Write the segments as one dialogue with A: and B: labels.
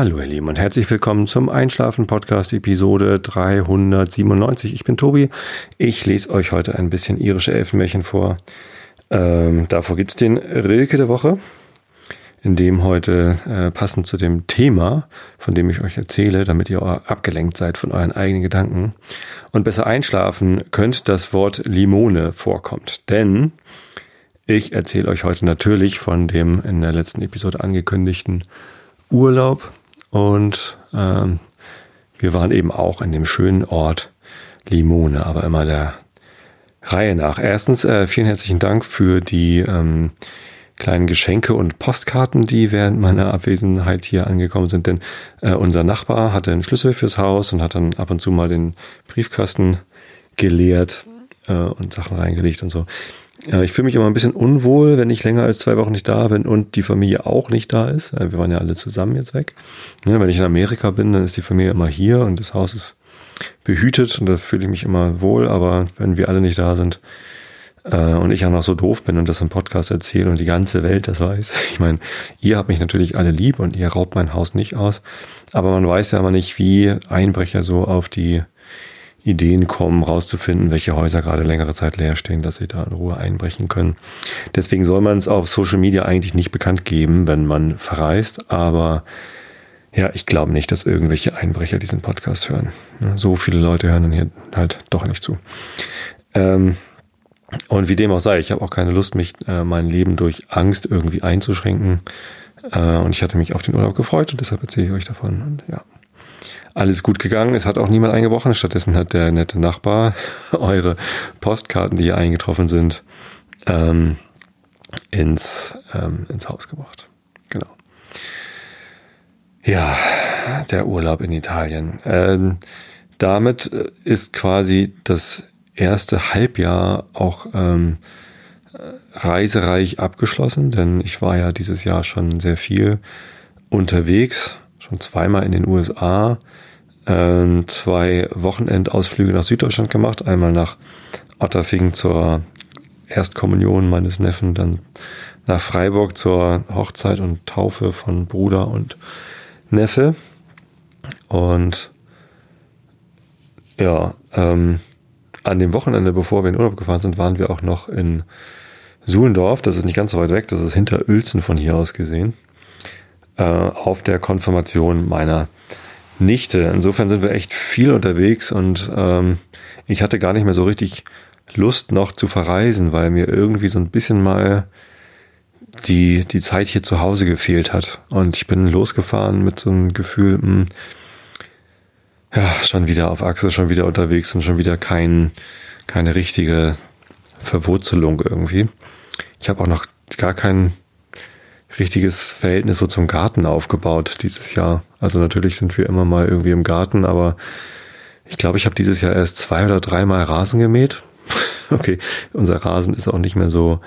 A: Hallo ihr Lieben und herzlich willkommen zum Einschlafen Podcast Episode 397. Ich bin Tobi. Ich lese euch heute ein bisschen irische Elfenmärchen vor. Ähm, davor gibt es den Rilke der Woche, in dem heute äh, passend zu dem Thema, von dem ich euch erzähle, damit ihr abgelenkt seid von euren eigenen Gedanken und besser einschlafen könnt, das Wort Limone vorkommt. Denn ich erzähle euch heute natürlich von dem in der letzten Episode angekündigten Urlaub und ähm, wir waren eben auch in dem schönen Ort Limone, aber immer der Reihe nach. Erstens, äh, vielen herzlichen Dank für die ähm, kleinen Geschenke und Postkarten, die während meiner Abwesenheit hier angekommen sind. Denn äh, unser Nachbar hatte einen Schlüssel fürs Haus und hat dann ab und zu mal den Briefkasten geleert äh, und Sachen reingelegt und so. Ja, ich fühle mich immer ein bisschen unwohl, wenn ich länger als zwei Wochen nicht da bin und die Familie auch nicht da ist. Wir waren ja alle zusammen jetzt weg. Wenn ich in Amerika bin, dann ist die Familie immer hier und das Haus ist behütet und da fühle ich mich immer wohl. Aber wenn wir alle nicht da sind äh, und ich auch noch so doof bin und das im Podcast erzähle und die ganze Welt das weiß, ich meine, ihr habt mich natürlich alle lieb und ihr raubt mein Haus nicht aus. Aber man weiß ja immer nicht, wie Einbrecher so auf die Ideen kommen, rauszufinden, welche Häuser gerade längere Zeit leer stehen, dass sie da in Ruhe einbrechen können. Deswegen soll man es auf Social Media eigentlich nicht bekannt geben, wenn man verreist, aber ja, ich glaube nicht, dass irgendwelche Einbrecher diesen Podcast hören. So viele Leute hören dann hier halt doch nicht zu. Ähm, und wie dem auch sei, ich habe auch keine Lust, mich äh, mein Leben durch Angst irgendwie einzuschränken. Äh, und ich hatte mich auf den Urlaub gefreut und deshalb erzähle ich euch davon. Und ja, alles gut gegangen. Es hat auch niemand eingebrochen. Stattdessen hat der nette Nachbar eure Postkarten, die hier eingetroffen sind, ähm, ins, ähm, ins Haus gebracht. Genau. Ja, der Urlaub in Italien. Ähm, damit äh, ist quasi das erste Halbjahr auch ähm, reisereich abgeschlossen, denn ich war ja dieses Jahr schon sehr viel unterwegs schon zweimal in den USA äh, zwei Wochenendausflüge nach Süddeutschland gemacht. Einmal nach Otterfing zur Erstkommunion meines Neffen, dann nach Freiburg zur Hochzeit und Taufe von Bruder und Neffe. Und ja, ähm, an dem Wochenende, bevor wir in Urlaub gefahren sind, waren wir auch noch in Suhlendorf. Das ist nicht ganz so weit weg, das ist hinter Uelzen von hier aus gesehen äh, auf der Konfirmation meiner Nichte. Insofern sind wir echt viel unterwegs und ähm, ich hatte gar nicht mehr so richtig Lust noch zu verreisen, weil mir irgendwie so ein bisschen mal die, die Zeit hier zu Hause gefehlt hat. Und ich bin losgefahren mit so einem Gefühl, mh, hm, ja, schon wieder auf Achse, schon wieder unterwegs und schon wieder kein, keine richtige Verwurzelung irgendwie. Ich habe auch noch gar keinen richtiges Verhältnis so zum Garten aufgebaut dieses Jahr. Also natürlich sind wir immer mal irgendwie im Garten, aber ich glaube, ich habe dieses Jahr erst zwei oder dreimal Rasen gemäht. okay, unser Rasen ist auch nicht mehr so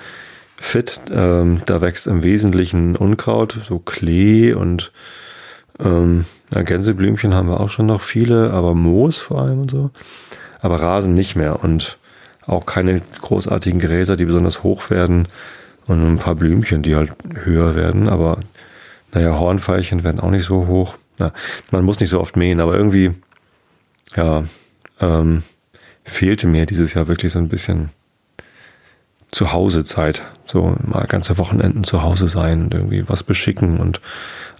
A: fit. Ähm, da wächst im Wesentlichen Unkraut, so Klee und ähm, Gänseblümchen haben wir auch schon noch viele, aber Moos vor allem und so. Aber Rasen nicht mehr und auch keine großartigen Gräser, die besonders hoch werden. Und ein paar Blümchen, die halt höher werden, aber naja, Hornfeilchen werden auch nicht so hoch. Na, man muss nicht so oft mähen, aber irgendwie, ja, ähm, fehlte mir dieses Jahr wirklich so ein bisschen Zuhausezeit. So mal ganze Wochenenden zu Hause sein und irgendwie was beschicken und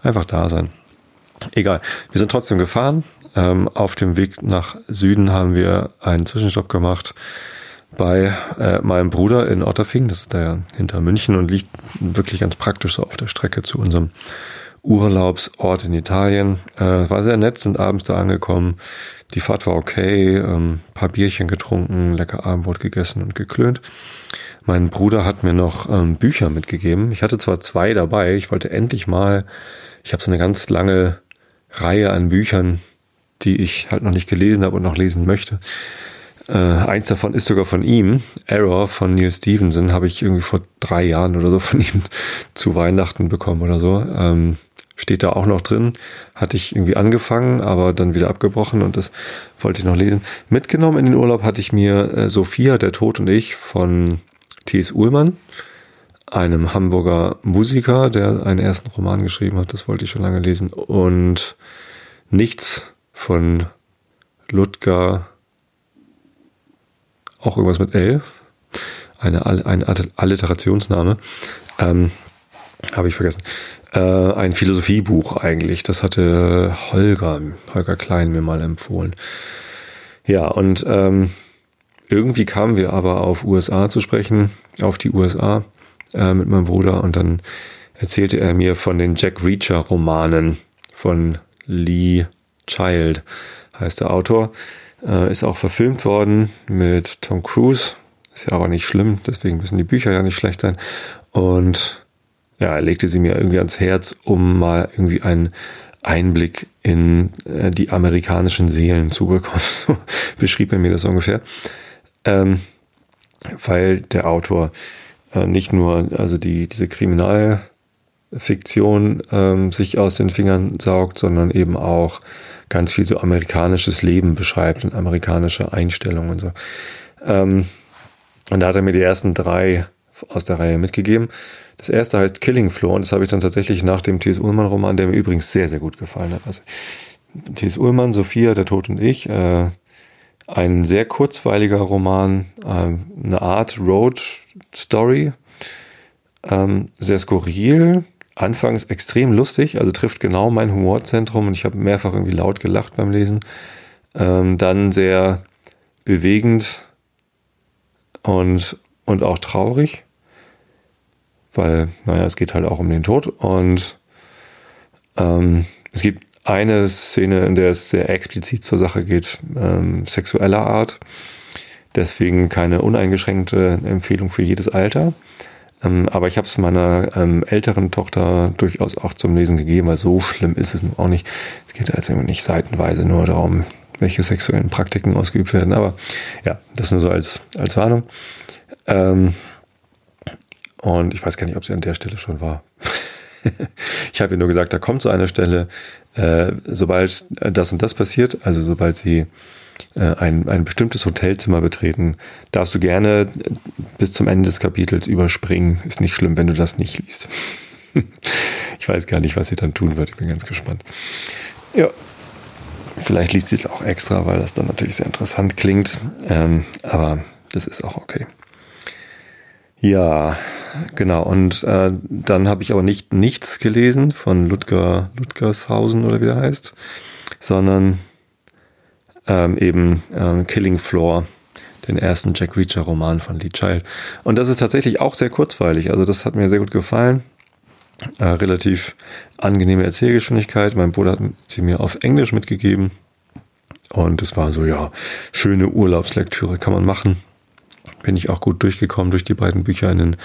A: einfach da sein. Egal. Wir sind trotzdem gefahren. Ähm, auf dem Weg nach Süden haben wir einen Zwischenstopp gemacht bei äh, meinem Bruder in Otterfing, das ist da ja hinter München und liegt wirklich ganz praktisch so auf der Strecke zu unserem Urlaubsort in Italien. Äh, war sehr nett, sind abends da angekommen. Die Fahrt war okay, ähm, paar Bierchen getrunken, lecker Abendbrot gegessen und geklönt. Mein Bruder hat mir noch ähm, Bücher mitgegeben. Ich hatte zwar zwei dabei, ich wollte endlich mal, ich habe so eine ganz lange Reihe an Büchern, die ich halt noch nicht gelesen habe und noch lesen möchte. Äh, eins davon ist sogar von ihm. Error von Neil Stevenson habe ich irgendwie vor drei Jahren oder so von ihm zu Weihnachten bekommen oder so. Ähm, steht da auch noch drin. Hatte ich irgendwie angefangen, aber dann wieder abgebrochen und das wollte ich noch lesen. Mitgenommen in den Urlaub hatte ich mir äh, Sophia, der Tod und ich von T.S. Uhlmann. einem Hamburger Musiker, der einen ersten Roman geschrieben hat. Das wollte ich schon lange lesen. Und nichts von Ludger, auch irgendwas mit L, eine, eine Alliterationsname, ähm, habe ich vergessen. Äh, ein Philosophiebuch eigentlich. Das hatte Holger, Holger Klein mir mal empfohlen. Ja, und ähm, irgendwie kamen wir aber auf USA zu sprechen, auf die USA äh, mit meinem Bruder und dann erzählte er mir von den Jack Reacher Romanen von Lee Child, heißt der Autor. Äh, ist auch verfilmt worden mit Tom Cruise. Ist ja aber nicht schlimm, deswegen müssen die Bücher ja nicht schlecht sein. Und ja, er legte sie mir irgendwie ans Herz, um mal irgendwie einen Einblick in äh, die amerikanischen Seelen zu bekommen. So beschrieb er mir das ungefähr. Ähm, weil der Autor äh, nicht nur also die, diese Kriminalfiktion ähm, sich aus den Fingern saugt, sondern eben auch ganz viel so amerikanisches Leben beschreibt und amerikanische Einstellungen und so. Ähm, und da hat er mir die ersten drei aus der Reihe mitgegeben. Das erste heißt Killing Floor und das habe ich dann tatsächlich nach dem T.S. Ullmann-Roman, der mir übrigens sehr, sehr gut gefallen hat. Also T.S. Ullmann, Sophia, der Tod und ich, äh, ein sehr kurzweiliger Roman, äh, eine Art Road Story, ähm, sehr skurril, anfangs extrem lustig, also trifft genau mein Humorzentrum und ich habe mehrfach irgendwie laut gelacht beim Lesen. Ähm, dann sehr bewegend und, und auch traurig, weil, naja, es geht halt auch um den Tod und ähm, es gibt eine Szene, in der es sehr explizit zur Sache geht, ähm, sexueller Art. Deswegen keine uneingeschränkte Empfehlung für jedes Alter. Ähm, aber ich habe es meiner ähm, älteren Tochter durchaus auch zum Lesen gegeben, weil so schlimm ist es nun auch nicht. Es geht also nicht seitenweise nur darum, welche sexuellen Praktiken ausgeübt werden. Aber ja, das nur so als, als Warnung. Ähm, und ich weiß gar nicht, ob sie an der Stelle schon war. ich habe ihr nur gesagt, da kommt so eine Stelle, äh, sobald das und das passiert, also sobald sie ein, ein bestimmtes Hotelzimmer betreten, darfst du gerne bis zum Ende des Kapitels überspringen. Ist nicht schlimm, wenn du das nicht liest. ich weiß gar nicht, was sie dann tun wird. Ich bin ganz gespannt. Ja, vielleicht liest sie es auch extra, weil das dann natürlich sehr interessant klingt. Ähm, aber das ist auch okay. Ja, genau. Und äh, dann habe ich aber nicht nichts gelesen von Ludger Ludgershausen oder wie der heißt, sondern ähm, eben ähm, Killing Floor, den ersten Jack Reacher Roman von Lee Child. Und das ist tatsächlich auch sehr kurzweilig. Also das hat mir sehr gut gefallen. Äh, relativ angenehme Erzählgeschwindigkeit. Mein Bruder hat sie mir auf Englisch mitgegeben. Und es war so, ja, schöne Urlaubslektüre kann man machen bin ich auch gut durchgekommen durch die beiden Bücher in den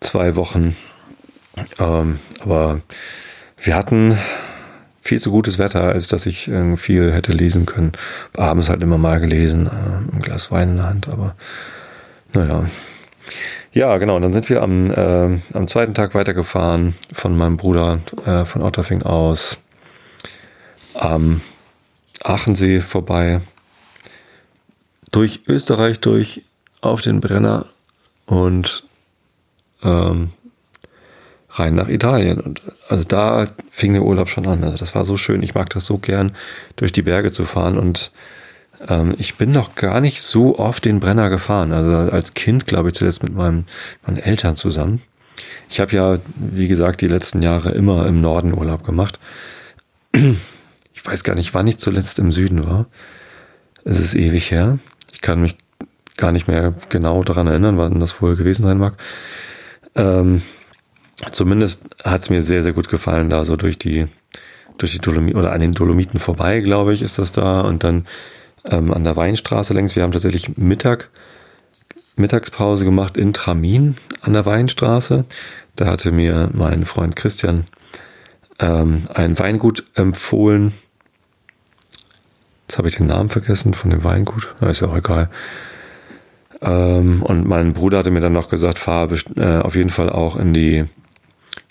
A: zwei Wochen. Ähm, aber wir hatten viel zu gutes Wetter, als dass ich äh, viel hätte lesen können. Abends halt immer mal gelesen, äh, ein Glas Wein in der Hand, aber naja. Ja, genau. Dann sind wir am, äh, am zweiten Tag weitergefahren von meinem Bruder äh, von Otterfing aus am Aachensee vorbei, durch Österreich durch, auf den Brenner und ähm, rein nach Italien. Und also da fing der Urlaub schon an. Also das war so schön. Ich mag das so gern, durch die Berge zu fahren. Und ähm, ich bin noch gar nicht so oft den Brenner gefahren. Also als Kind, glaube ich, zuletzt mit meinem, meinen Eltern zusammen. Ich habe ja, wie gesagt, die letzten Jahre immer im Norden Urlaub gemacht. Ich weiß gar nicht, wann ich zuletzt im Süden war. Es ist ewig her. Ich kann mich gar nicht mehr genau daran erinnern, wann das wohl gewesen sein mag. Ähm, zumindest hat es mir sehr, sehr gut gefallen, da so durch die, durch die Dolomiten oder an den Dolomiten vorbei, glaube ich, ist das da. Und dann ähm, an der Weinstraße längs. Wir haben tatsächlich Mittag, Mittagspause gemacht in Tramin an der Weinstraße. Da hatte mir mein Freund Christian ähm, ein Weingut empfohlen. Jetzt habe ich den Namen vergessen von dem Weingut. Ist ja auch egal. Ähm, und mein Bruder hatte mir dann noch gesagt, fahr äh, auf jeden Fall auch in die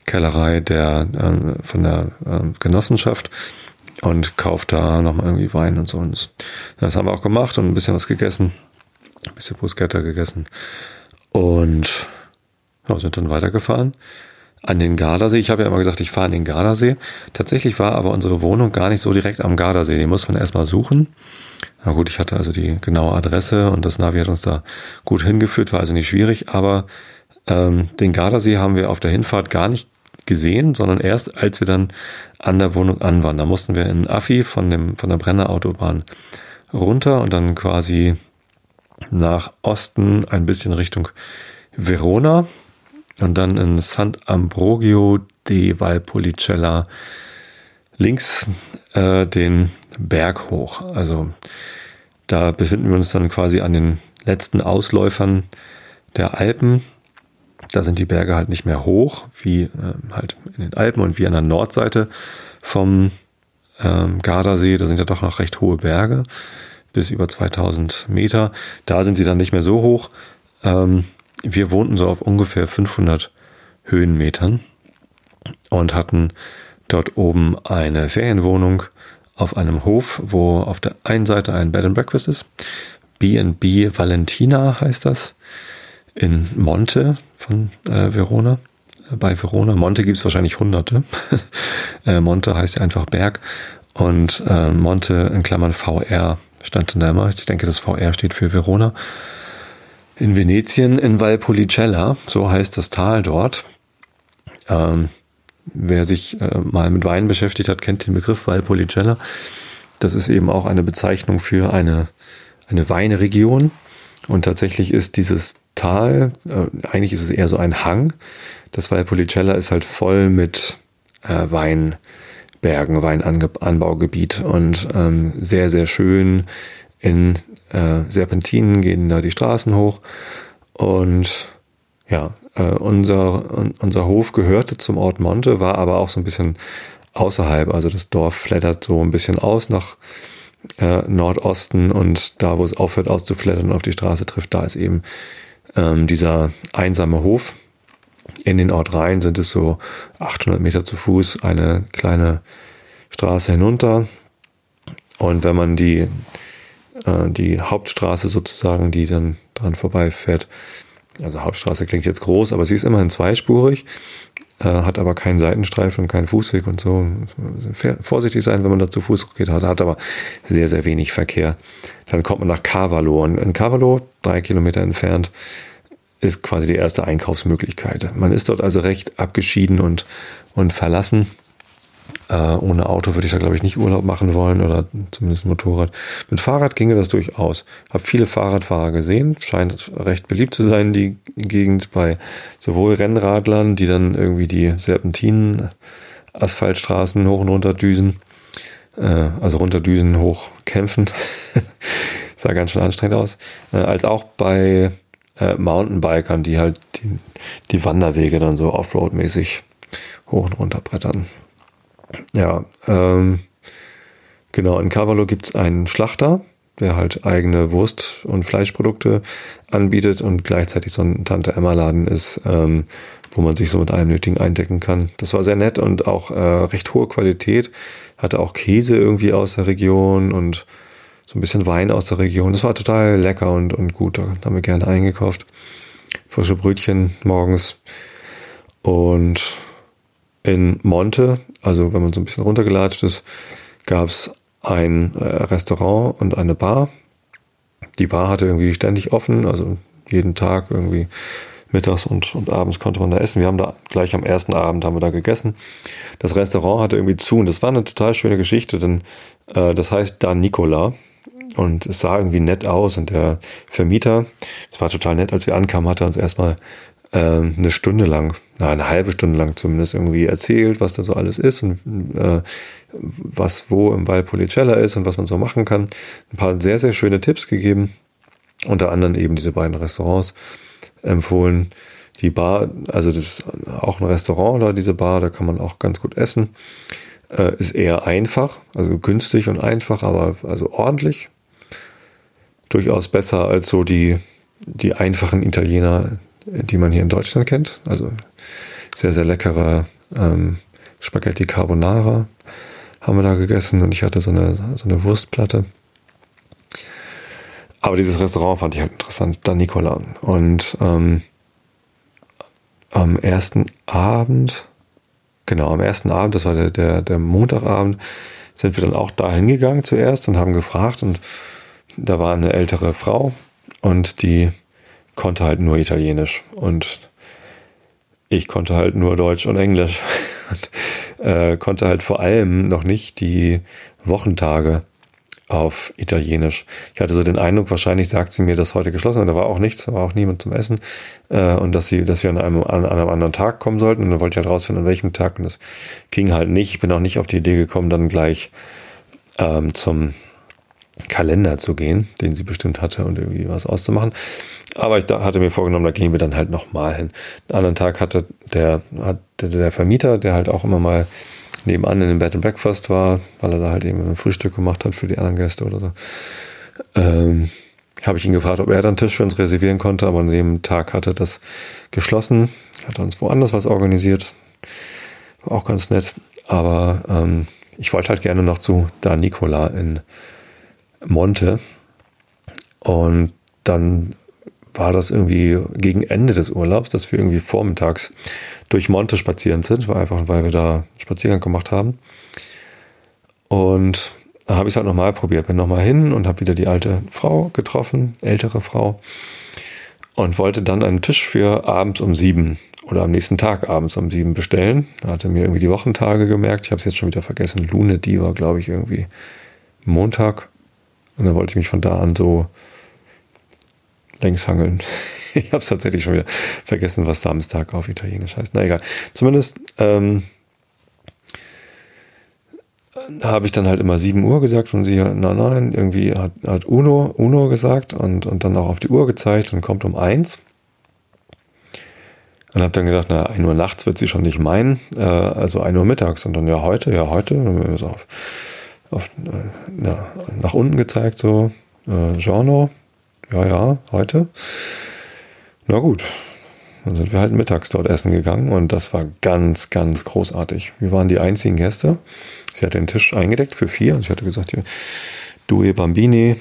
A: Kellerei der, äh, von der äh, Genossenschaft und kauf da nochmal irgendwie Wein und so. Und das, das, haben wir auch gemacht und ein bisschen was gegessen. Ein bisschen Bruschetta gegessen. Und ja, sind dann weitergefahren an den Gardasee. Ich habe ja immer gesagt, ich fahre an den Gardasee. Tatsächlich war aber unsere Wohnung gar nicht so direkt am Gardasee. Die muss man erstmal suchen. Na gut, ich hatte also die genaue Adresse und das Navi hat uns da gut hingeführt, war also nicht schwierig, aber ähm, den Gardasee haben wir auf der Hinfahrt gar nicht gesehen, sondern erst als wir dann an der Wohnung an waren. Da mussten wir in Affi von, dem, von der Brennerautobahn runter und dann quasi nach Osten ein bisschen Richtung Verona und dann in Sant'Ambrogio di Valpolicella links äh, den Berg hoch. Also da befinden wir uns dann quasi an den letzten Ausläufern der Alpen. Da sind die Berge halt nicht mehr hoch, wie äh, halt in den Alpen und wie an der Nordseite vom ähm, Gardasee. Da sind ja doch noch recht hohe Berge, bis über 2000 Meter. Da sind sie dann nicht mehr so hoch. Ähm, wir wohnten so auf ungefähr 500 Höhenmetern und hatten dort oben eine Ferienwohnung auf einem Hof, wo auf der einen Seite ein Bed and Breakfast ist. B&B Valentina heißt das. In Monte von äh, Verona. Bei Verona. Monte gibt es wahrscheinlich hunderte. äh, Monte heißt ja einfach Berg. Und äh, Monte in Klammern VR stand dann da immer. Ich denke, das VR steht für Verona in Venetien in Valpolicella, so heißt das Tal dort. Ähm, wer sich äh, mal mit Wein beschäftigt hat, kennt den Begriff Valpolicella. Das ist eben auch eine Bezeichnung für eine, eine Weinregion. Und tatsächlich ist dieses Tal, äh, eigentlich ist es eher so ein Hang. Das Valpolicella ist halt voll mit äh, Weinbergen, Weinanbaugebiet und ähm, sehr, sehr schön in äh, Serpentinen gehen da die Straßen hoch. Und ja, äh, unser, unser Hof gehörte zum Ort Monte, war aber auch so ein bisschen außerhalb. Also das Dorf flattert so ein bisschen aus nach äh, Nordosten und da, wo es aufhört auszuflattern und auf die Straße trifft, da ist eben ähm, dieser einsame Hof. In den Ort rein sind es so 800 Meter zu Fuß, eine kleine Straße hinunter. Und wenn man die äh, die Hauptstraße sozusagen, die dann dran vorbeifährt. Also Hauptstraße klingt jetzt groß, aber sie ist immerhin zweispurig, äh, hat aber keinen Seitenstreifen und keinen Fußweg und so. Vorsichtig sein, wenn man da zu Fuß geht, hat, hat aber sehr, sehr wenig Verkehr. Dann kommt man nach Carvalho und in Carvalho, drei Kilometer entfernt, ist quasi die erste Einkaufsmöglichkeit. Man ist dort also recht abgeschieden und, und verlassen. Äh, ohne Auto würde ich da, glaube ich, nicht Urlaub machen wollen oder zumindest Motorrad. Mit Fahrrad ginge das durchaus. Habe viele Fahrradfahrer gesehen. Scheint recht beliebt zu sein, die Gegend bei sowohl Rennradlern, die dann irgendwie die Serpentinen, Asphaltstraßen hoch und runter düsen. Äh, also runterdüsen, hoch kämpfen. sah ganz schön anstrengend aus. Äh, als auch bei äh, Mountainbikern, die halt die, die Wanderwege dann so Offroad-mäßig hoch und runter brettern. Ja, ähm, genau, in Cavallo gibt es einen Schlachter, der halt eigene Wurst- und Fleischprodukte anbietet und gleichzeitig so ein Tante-Emma-Laden ist, ähm, wo man sich so mit allem Nötigen eindecken kann. Das war sehr nett und auch äh, recht hohe Qualität. Hatte auch Käse irgendwie aus der Region und so ein bisschen Wein aus der Region. Das war total lecker und, und gut. Da haben wir gerne eingekauft. Frische Brötchen morgens. Und in Monte, also wenn man so ein bisschen runtergelatscht ist, gab es ein äh, Restaurant und eine Bar. Die Bar hatte irgendwie ständig offen, also jeden Tag irgendwie mittags und, und abends konnte man da essen. Wir haben da gleich am ersten Abend haben wir da gegessen. Das Restaurant hatte irgendwie zu und das war eine total schöne Geschichte, denn äh, das heißt da Nicola und es sah irgendwie nett aus und der Vermieter, es war total nett, als wir ankamen, hatte uns erstmal eine Stunde lang, na, eine halbe Stunde lang zumindest irgendwie erzählt, was da so alles ist und äh, was wo im Valpolicella ist und was man so machen kann. Ein paar sehr, sehr schöne Tipps gegeben. Unter anderem eben diese beiden Restaurants empfohlen. Die Bar, also das ist auch ein Restaurant oder diese Bar, da kann man auch ganz gut essen. Äh, ist eher einfach, also günstig und einfach, aber also ordentlich. Durchaus besser als so die, die einfachen Italiener, die man hier in Deutschland kennt. Also sehr, sehr leckere ähm, Spaghetti Carbonara haben wir da gegessen und ich hatte so eine, so eine Wurstplatte. Aber dieses Restaurant fand ich halt interessant, da Nicola. Und ähm, am ersten Abend, genau, am ersten Abend, das war der, der, der Montagabend, sind wir dann auch da hingegangen zuerst und haben gefragt und da war eine ältere Frau und die konnte halt nur Italienisch und ich konnte halt nur Deutsch und Englisch. Und äh, konnte halt vor allem noch nicht die Wochentage auf Italienisch. Ich hatte so den Eindruck, wahrscheinlich sagt sie mir, dass heute geschlossen und da war auch nichts, da war auch niemand zum Essen. Äh, und dass sie, dass wir an einem, an einem anderen Tag kommen sollten. Und dann wollte ich halt rausfinden, an welchem Tag. Und das ging halt nicht. Ich bin auch nicht auf die Idee gekommen, dann gleich ähm, zum Kalender zu gehen, den sie bestimmt hatte und irgendwie was auszumachen. Aber ich hatte mir vorgenommen, da gehen wir dann halt nochmal hin. Einen anderen Tag hatte der, hatte der Vermieter, der halt auch immer mal nebenan in dem Bed and Breakfast war, weil er da halt eben ein Frühstück gemacht hat für die anderen Gäste oder so. Ähm, habe ich ihn gefragt, ob er dann Tisch für uns reservieren konnte, aber an dem Tag hatte das geschlossen, hat uns woanders was organisiert. War auch ganz nett. Aber ähm, ich wollte halt gerne noch zu Da Nicola in Monte. Und dann war das irgendwie gegen Ende des Urlaubs, dass wir irgendwie vormittags durch Monte spazieren sind, war einfach, weil wir da Spaziergang gemacht haben. Und da habe ich es halt nochmal probiert, bin nochmal hin und habe wieder die alte Frau getroffen, ältere Frau, und wollte dann einen Tisch für abends um sieben oder am nächsten Tag abends um sieben bestellen. Da hatte mir irgendwie die Wochentage gemerkt, ich habe es jetzt schon wieder vergessen, Lune, die war, glaube ich, irgendwie Montag. Und dann wollte ich mich von da an so längs hangeln. ich habe es tatsächlich schon wieder vergessen, was Samstag auf Italienisch heißt. Na egal. Zumindest ähm, habe ich dann halt immer 7 Uhr gesagt und sie, nein, nein, irgendwie hat, hat Uno, Uno gesagt und, und dann auch auf die Uhr gezeigt und kommt um 1. Und habe dann gedacht, na, 1 Uhr nachts wird sie schon nicht meinen, äh, also 1 Uhr mittags. Und dann, ja, heute, ja, heute. Und dann so auf, auf, äh, ja, nach unten gezeigt, so, äh, Genre, ja, ja, heute. Na gut, dann sind wir halt mittags dort essen gegangen und das war ganz, ganz großartig. Wir waren die einzigen Gäste. Sie hat den Tisch eingedeckt für vier. Ich hatte gesagt, due Bambini,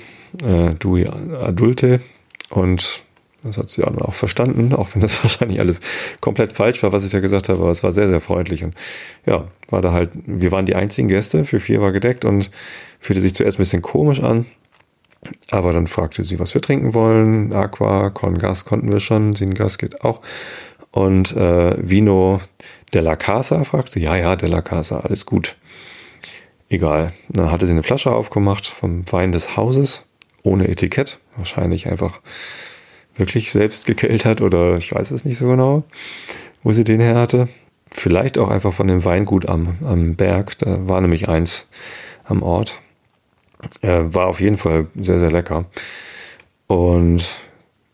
A: äh, due Adulte und das hat sie auch verstanden, auch wenn das wahrscheinlich alles komplett falsch war, was ich ja gesagt habe, aber es war sehr, sehr freundlich. Und ja, war da halt, wir waren die einzigen Gäste, für vier war gedeckt und fühlte sich zuerst ein bisschen komisch an. Aber dann fragte sie, was wir trinken wollen. Aqua, Con Gas konnten wir schon, Sin Gas geht auch. Und äh, Vino della Casa fragte sie, ja, ja, della Casa, alles gut. Egal. Dann hatte sie eine Flasche aufgemacht vom Wein des Hauses, ohne Etikett. Wahrscheinlich einfach wirklich selbst gekeltert oder ich weiß es nicht so genau, wo sie den her hatte. Vielleicht auch einfach von dem Weingut am, am Berg. Da war nämlich eins am Ort. Äh, war auf jeden Fall sehr, sehr lecker. Und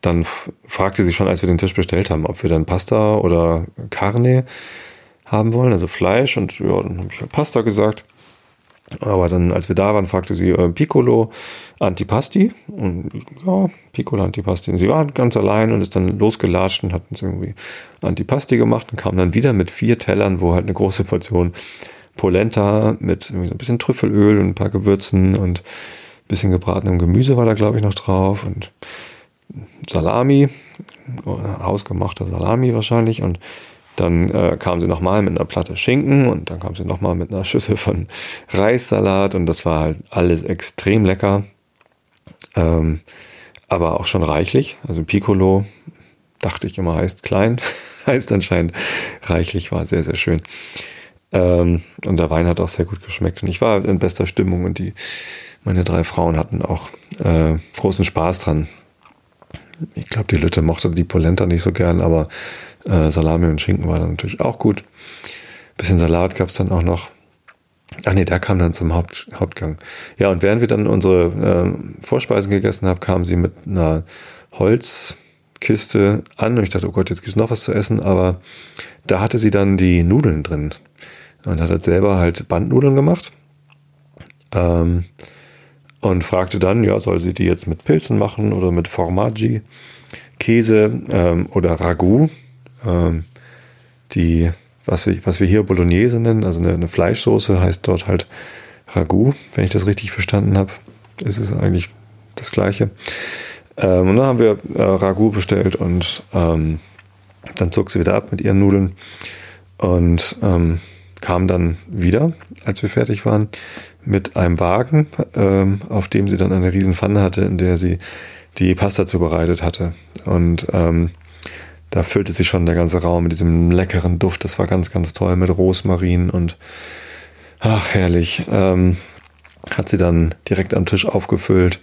A: dann fragte sie schon, als wir den Tisch bestellt haben, ob wir dann Pasta oder Carne haben wollen, also Fleisch. Und ja, dann habe ich halt Pasta gesagt. Aber dann, als wir da waren, fragte sie äh, Piccolo Antipasti. Und ja, Piccolo Antipasti. Und sie war ganz allein und ist dann losgelatscht und hat uns irgendwie Antipasti gemacht und kam dann wieder mit vier Tellern, wo halt eine große Portion Polenta mit so ein bisschen Trüffelöl und ein paar Gewürzen und ein bisschen gebratenem Gemüse war da, glaube ich, noch drauf und Salami, hausgemachter Salami wahrscheinlich und dann äh, kam sie nochmal mit einer Platte Schinken und dann kam sie nochmal mit einer Schüssel von Reissalat und das war halt alles extrem lecker. Ähm, aber auch schon reichlich. Also Piccolo, dachte ich immer, heißt klein, heißt anscheinend reichlich, war sehr, sehr schön. Ähm, und der Wein hat auch sehr gut geschmeckt. Und ich war in bester Stimmung und die, meine drei Frauen hatten auch äh, großen Spaß dran. Ich glaube, die Lütte mochte die Polenta nicht so gern, aber äh, Salami und Schinken war dann natürlich auch gut. Bisschen Salat gab es dann auch noch. Ach nee, der kam dann zum Haupt, Hauptgang. Ja, und während wir dann unsere äh, Vorspeisen gegessen haben, kam sie mit einer Holzkiste an und ich dachte, oh Gott, jetzt gibt es noch was zu essen, aber da hatte sie dann die Nudeln drin. Und hat halt selber halt Bandnudeln gemacht. Ähm, und fragte dann, ja, soll sie die jetzt mit Pilzen machen oder mit Formaggi, Käse ähm, oder Ragout. Ähm, die, was wir, was wir hier Bolognese nennen, also eine, eine Fleischsoße heißt dort halt Ragout, wenn ich das richtig verstanden habe. Ist es eigentlich das Gleiche. Ähm, und dann haben wir äh, Ragout bestellt und ähm, Dann zog sie wieder ab mit ihren Nudeln und ähm, kam dann wieder, als wir fertig waren, mit einem Wagen, ähm, auf dem sie dann eine riesen Pfanne hatte, in der sie die Pasta zubereitet hatte. Und ähm, da füllte sich schon der ganze Raum mit diesem leckeren Duft. Das war ganz, ganz toll mit Rosmarin und ach, herrlich. Ähm, hat sie dann direkt am Tisch aufgefüllt,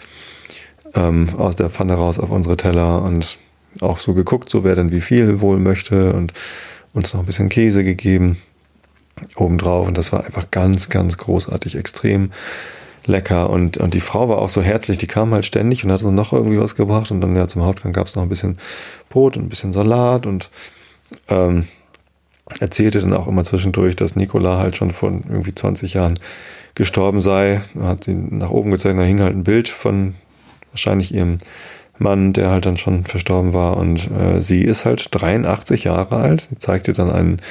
A: ähm, aus der Pfanne raus auf unsere Teller und auch so geguckt, so wer denn wie viel wohl möchte und uns noch ein bisschen Käse gegeben obendrauf. Und das war einfach ganz, ganz großartig, extrem lecker. Und, und die Frau war auch so herzlich, die kam halt ständig und hat uns noch irgendwie was gebracht. Und dann ja zum Hauptgang gab es noch ein bisschen Brot und ein bisschen Salat und ähm, erzählte dann auch immer zwischendurch, dass Nicola halt schon vor irgendwie 20 Jahren gestorben sei. Hat sie nach oben gezeigt, da hing halt ein Bild von wahrscheinlich ihrem Mann, der halt dann schon verstorben war. Und äh, sie ist halt 83 Jahre alt. Sie zeigte dann einen,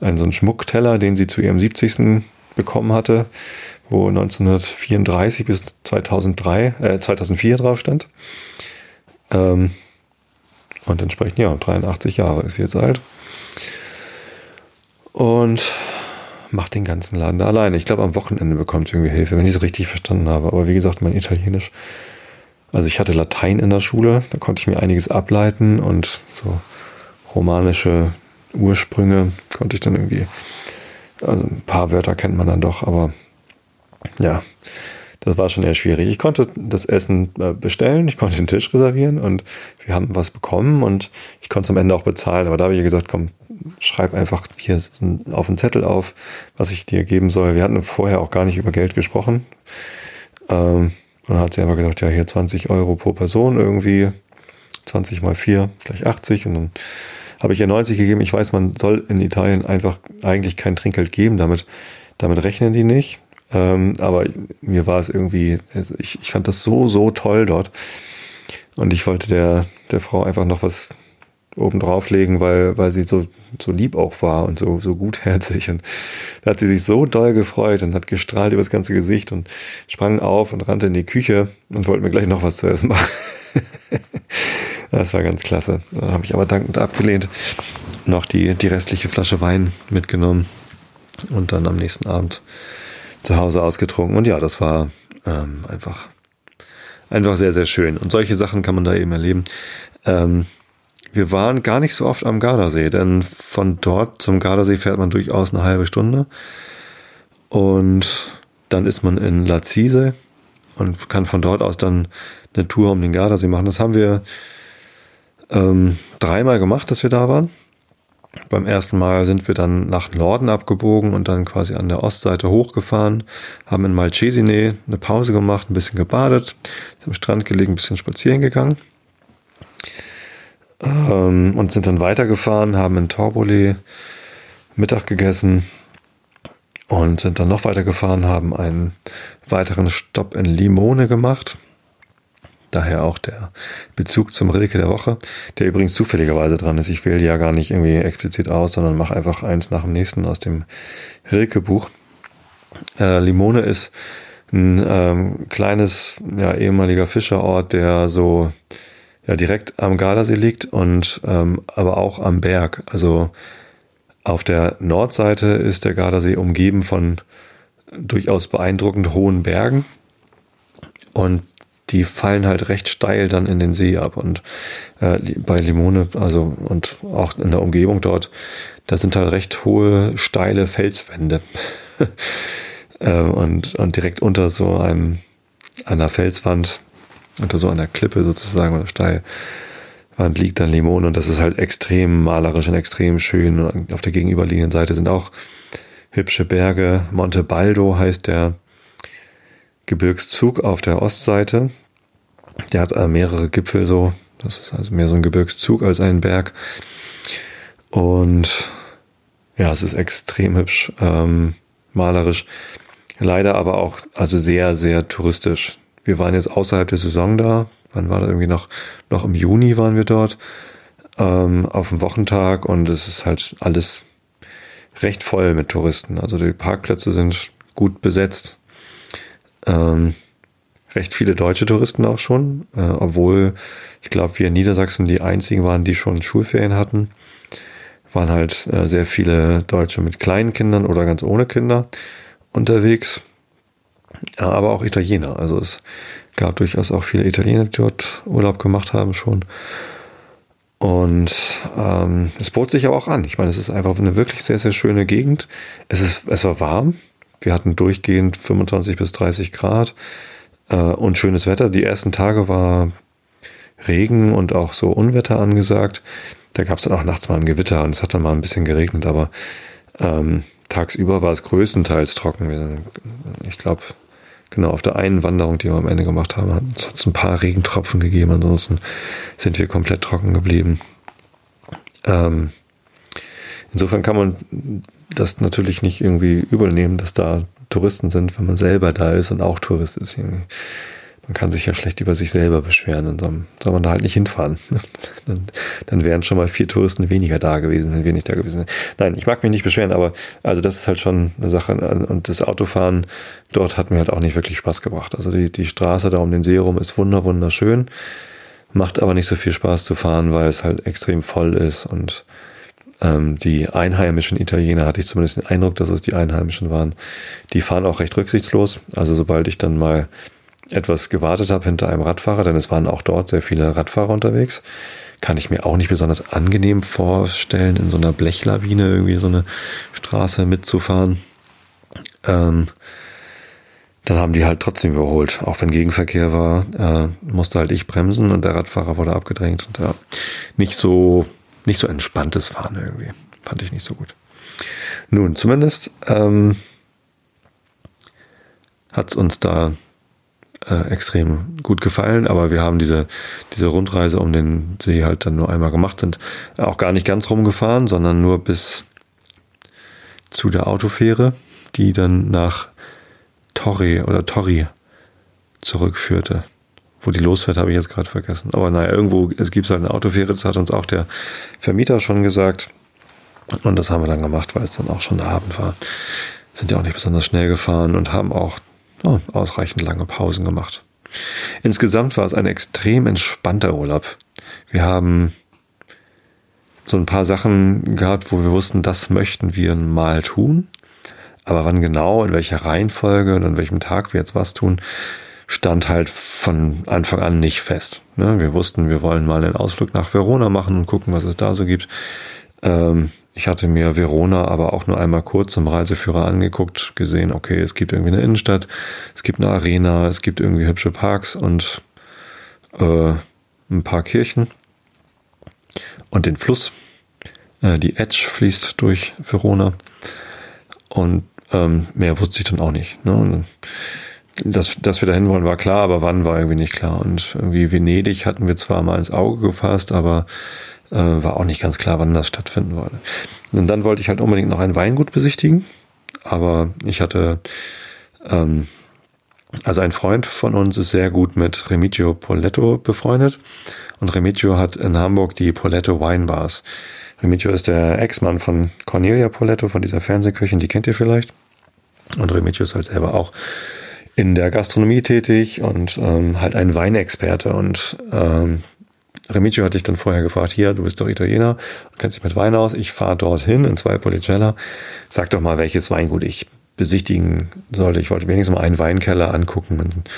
A: einen so einen Schmuckteller, den sie zu ihrem 70. bekommen hatte wo 1934 bis 2003, äh, 2004 drauf stand. Ähm, und entsprechend, ja, 83 Jahre ist sie jetzt alt. Und macht den ganzen Laden da alleine. Ich glaube, am Wochenende bekommt sie irgendwie Hilfe, wenn ich es richtig verstanden habe. Aber wie gesagt, mein Italienisch. Also ich hatte Latein in der Schule, da konnte ich mir einiges ableiten und so romanische Ursprünge konnte ich dann irgendwie. Also ein paar Wörter kennt man dann doch, aber ja, das war schon eher schwierig. Ich konnte das Essen äh, bestellen, ich konnte den Tisch reservieren und wir haben was bekommen und ich konnte es am Ende auch bezahlen. Aber da habe ich gesagt, komm, schreib einfach hier auf den Zettel auf, was ich dir geben soll. Wir hatten vorher auch gar nicht über Geld gesprochen. Ähm, und dann hat sie einfach gesagt, ja, hier 20 Euro pro Person irgendwie, 20 mal 4 gleich 80 und dann habe ich ihr 90 gegeben. Ich weiß, man soll in Italien einfach eigentlich kein Trinkgeld geben, damit, damit rechnen die nicht. Ähm, aber mir war es irgendwie, also ich, ich fand das so, so toll dort. Und ich wollte der, der Frau einfach noch was oben drauflegen, weil, weil sie so, so lieb auch war und so, so gutherzig. Und da hat sie sich so doll gefreut und hat gestrahlt über das ganze Gesicht und sprang auf und rannte in die Küche und wollte mir gleich noch was zu essen machen. das war ganz klasse. Da habe ich aber dankend abgelehnt. Noch die, die restliche Flasche Wein mitgenommen und dann am nächsten Abend zu Hause ausgetrunken. Und ja, das war ähm, einfach, einfach sehr, sehr schön. Und solche Sachen kann man da eben erleben. Ähm, wir waren gar nicht so oft am Gardasee, denn von dort zum Gardasee fährt man durchaus eine halbe Stunde. Und dann ist man in Lazise und kann von dort aus dann eine Tour um den Gardasee machen. Das haben wir ähm, dreimal gemacht, dass wir da waren. Beim ersten Mal sind wir dann nach Norden abgebogen und dann quasi an der Ostseite hochgefahren, haben in Malcesine eine Pause gemacht, ein bisschen gebadet, am Strand gelegen, ein bisschen spazieren gegangen ähm, und sind dann weitergefahren, haben in Torbole Mittag gegessen und sind dann noch weitergefahren, haben einen weiteren Stopp in Limone gemacht Daher auch der Bezug zum Rilke der Woche, der übrigens zufälligerweise dran ist. Ich wähle die ja gar nicht irgendwie explizit aus, sondern mache einfach eins nach dem nächsten aus dem Rilke-Buch. Äh, Limone ist ein ähm, kleines, ja, ehemaliger Fischerort, der so ja, direkt am Gardasee liegt und ähm, aber auch am Berg. Also auf der Nordseite ist der Gardasee umgeben von durchaus beeindruckend hohen Bergen. Und die fallen halt recht steil dann in den See ab. Und äh, bei Limone, also und auch in der Umgebung dort, da sind halt recht hohe, steile Felswände. äh, und, und direkt unter so einem einer Felswand, unter so einer Klippe sozusagen oder Steilwand liegt dann Limone und das ist halt extrem malerisch und extrem schön. Und auf der gegenüberliegenden Seite sind auch hübsche Berge. Monte Baldo heißt der Gebirgszug auf der Ostseite. Der hat äh, mehrere Gipfel so. Das ist also mehr so ein Gebirgszug als ein Berg. Und ja, es ist extrem hübsch, ähm, malerisch. Leider aber auch also sehr, sehr touristisch. Wir waren jetzt außerhalb der Saison da. Wann war das irgendwie noch? Noch im Juni waren wir dort ähm, auf dem Wochentag und es ist halt alles recht voll mit Touristen. Also die Parkplätze sind gut besetzt. Ähm, recht viele deutsche Touristen auch schon, äh, obwohl ich glaube, wir in Niedersachsen die einzigen waren, die schon Schulferien hatten. waren halt äh, sehr viele Deutsche mit kleinen Kindern oder ganz ohne Kinder unterwegs, ja, aber auch Italiener. Also es gab durchaus auch viele Italiener, die dort Urlaub gemacht haben schon. Und ähm, es bot sich aber auch an. Ich meine, es ist einfach eine wirklich sehr, sehr schöne Gegend. Es, ist, es war warm. Wir hatten durchgehend 25 bis 30 Grad äh, und schönes Wetter. Die ersten Tage war Regen und auch so Unwetter angesagt. Da gab es dann auch nachts mal ein Gewitter und es hat dann mal ein bisschen geregnet, aber ähm, tagsüber war es größtenteils trocken. Ich glaube, genau auf der einen Wanderung, die wir am Ende gemacht haben, hat es ein paar Regentropfen gegeben. Ansonsten sind wir komplett trocken geblieben. Ähm, insofern kann man das natürlich nicht irgendwie übel nehmen, dass da Touristen sind, wenn man selber da ist und auch Tourist ist. Man kann sich ja schlecht über sich selber beschweren. Dann soll, soll man da halt nicht hinfahren. dann, dann wären schon mal vier Touristen weniger da gewesen, wenn wir nicht da gewesen wären. Nein, ich mag mich nicht beschweren, aber also das ist halt schon eine Sache. Und das Autofahren dort hat mir halt auch nicht wirklich Spaß gebracht. Also die, die Straße da um den See rum ist wunder, wunderschön. Macht aber nicht so viel Spaß zu fahren, weil es halt extrem voll ist und ähm, die einheimischen Italiener hatte ich zumindest den Eindruck, dass es die Einheimischen waren. Die fahren auch recht rücksichtslos. Also sobald ich dann mal etwas gewartet habe hinter einem Radfahrer, denn es waren auch dort sehr viele Radfahrer unterwegs. Kann ich mir auch nicht besonders angenehm vorstellen, in so einer Blechlawine irgendwie so eine Straße mitzufahren. Ähm, dann haben die halt trotzdem überholt. Auch wenn Gegenverkehr war, äh, musste halt ich bremsen und der Radfahrer wurde abgedrängt. Und ja, nicht so, nicht so entspanntes Fahren irgendwie. Fand ich nicht so gut. Nun, zumindest ähm, hat es uns da äh, extrem gut gefallen, aber wir haben diese, diese Rundreise um den See halt dann nur einmal gemacht, sind auch gar nicht ganz rumgefahren, sondern nur bis zu der Autofähre, die dann nach Torre oder Torri zurückführte. Wo die losfährt, habe ich jetzt gerade vergessen. Aber naja, irgendwo, es gibt halt eine Autofähre, das hat uns auch der Vermieter schon gesagt. Und das haben wir dann gemacht, weil es dann auch schon Abend war. Sind ja auch nicht besonders schnell gefahren und haben auch oh, ausreichend lange Pausen gemacht. Insgesamt war es ein extrem entspannter Urlaub. Wir haben so ein paar Sachen gehabt, wo wir wussten, das möchten wir mal tun. Aber wann genau, in welcher Reihenfolge und an welchem Tag wir jetzt was tun, stand halt von Anfang an nicht fest. Ne? Wir wussten, wir wollen mal einen Ausflug nach Verona machen und gucken, was es da so gibt. Ähm, ich hatte mir Verona aber auch nur einmal kurz zum Reiseführer angeguckt, gesehen, okay, es gibt irgendwie eine Innenstadt, es gibt eine Arena, es gibt irgendwie hübsche Parks und äh, ein paar Kirchen und den Fluss. Äh, die Edge fließt durch Verona und ähm, mehr wusste ich dann auch nicht. Ne? Dass, dass wir dahin wollen, war klar, aber wann war irgendwie nicht klar. Und irgendwie Venedig hatten wir zwar mal ins Auge gefasst, aber äh, war auch nicht ganz klar, wann das stattfinden wollte. Und dann wollte ich halt unbedingt noch ein Weingut besichtigen, aber ich hatte, ähm, also ein Freund von uns ist sehr gut mit Remigio Poletto befreundet und Remigio hat in Hamburg die Poletto Weinbars. Remigio ist der Ex-Mann von Cornelia Poletto, von dieser Fernsehköchin, die kennt ihr vielleicht. Und Remigio ist halt selber auch in der Gastronomie tätig und ähm, halt ein Weinexperte. Und ähm, Remigio hatte ich dann vorher gefragt, hier, du bist doch Italiener, kennst dich mit Wein aus, ich fahre dorthin in zwei Policella, sag doch mal, welches Weingut ich besichtigen sollte. Ich wollte wenigstens mal einen Weinkeller angucken und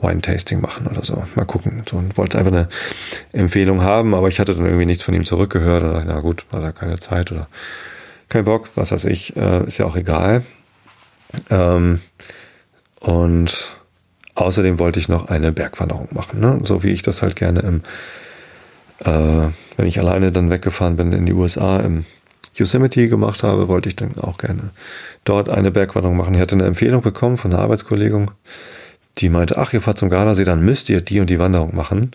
A: Wine-Tasting machen oder so. Mal gucken. So, und wollte einfach eine Empfehlung haben, aber ich hatte dann irgendwie nichts von ihm zurückgehört und dachte, na gut, war da keine Zeit oder kein Bock, was weiß ich, äh, ist ja auch egal. Ähm, und außerdem wollte ich noch eine Bergwanderung machen, ne? so wie ich das halt gerne im äh, wenn ich alleine dann weggefahren bin in die USA im Yosemite gemacht habe, wollte ich dann auch gerne dort eine Bergwanderung machen. Ich hatte eine Empfehlung bekommen von einer Arbeitskollegin, die meinte, ach, ihr fahrt zum Gardasee, dann müsst ihr die und die Wanderung machen.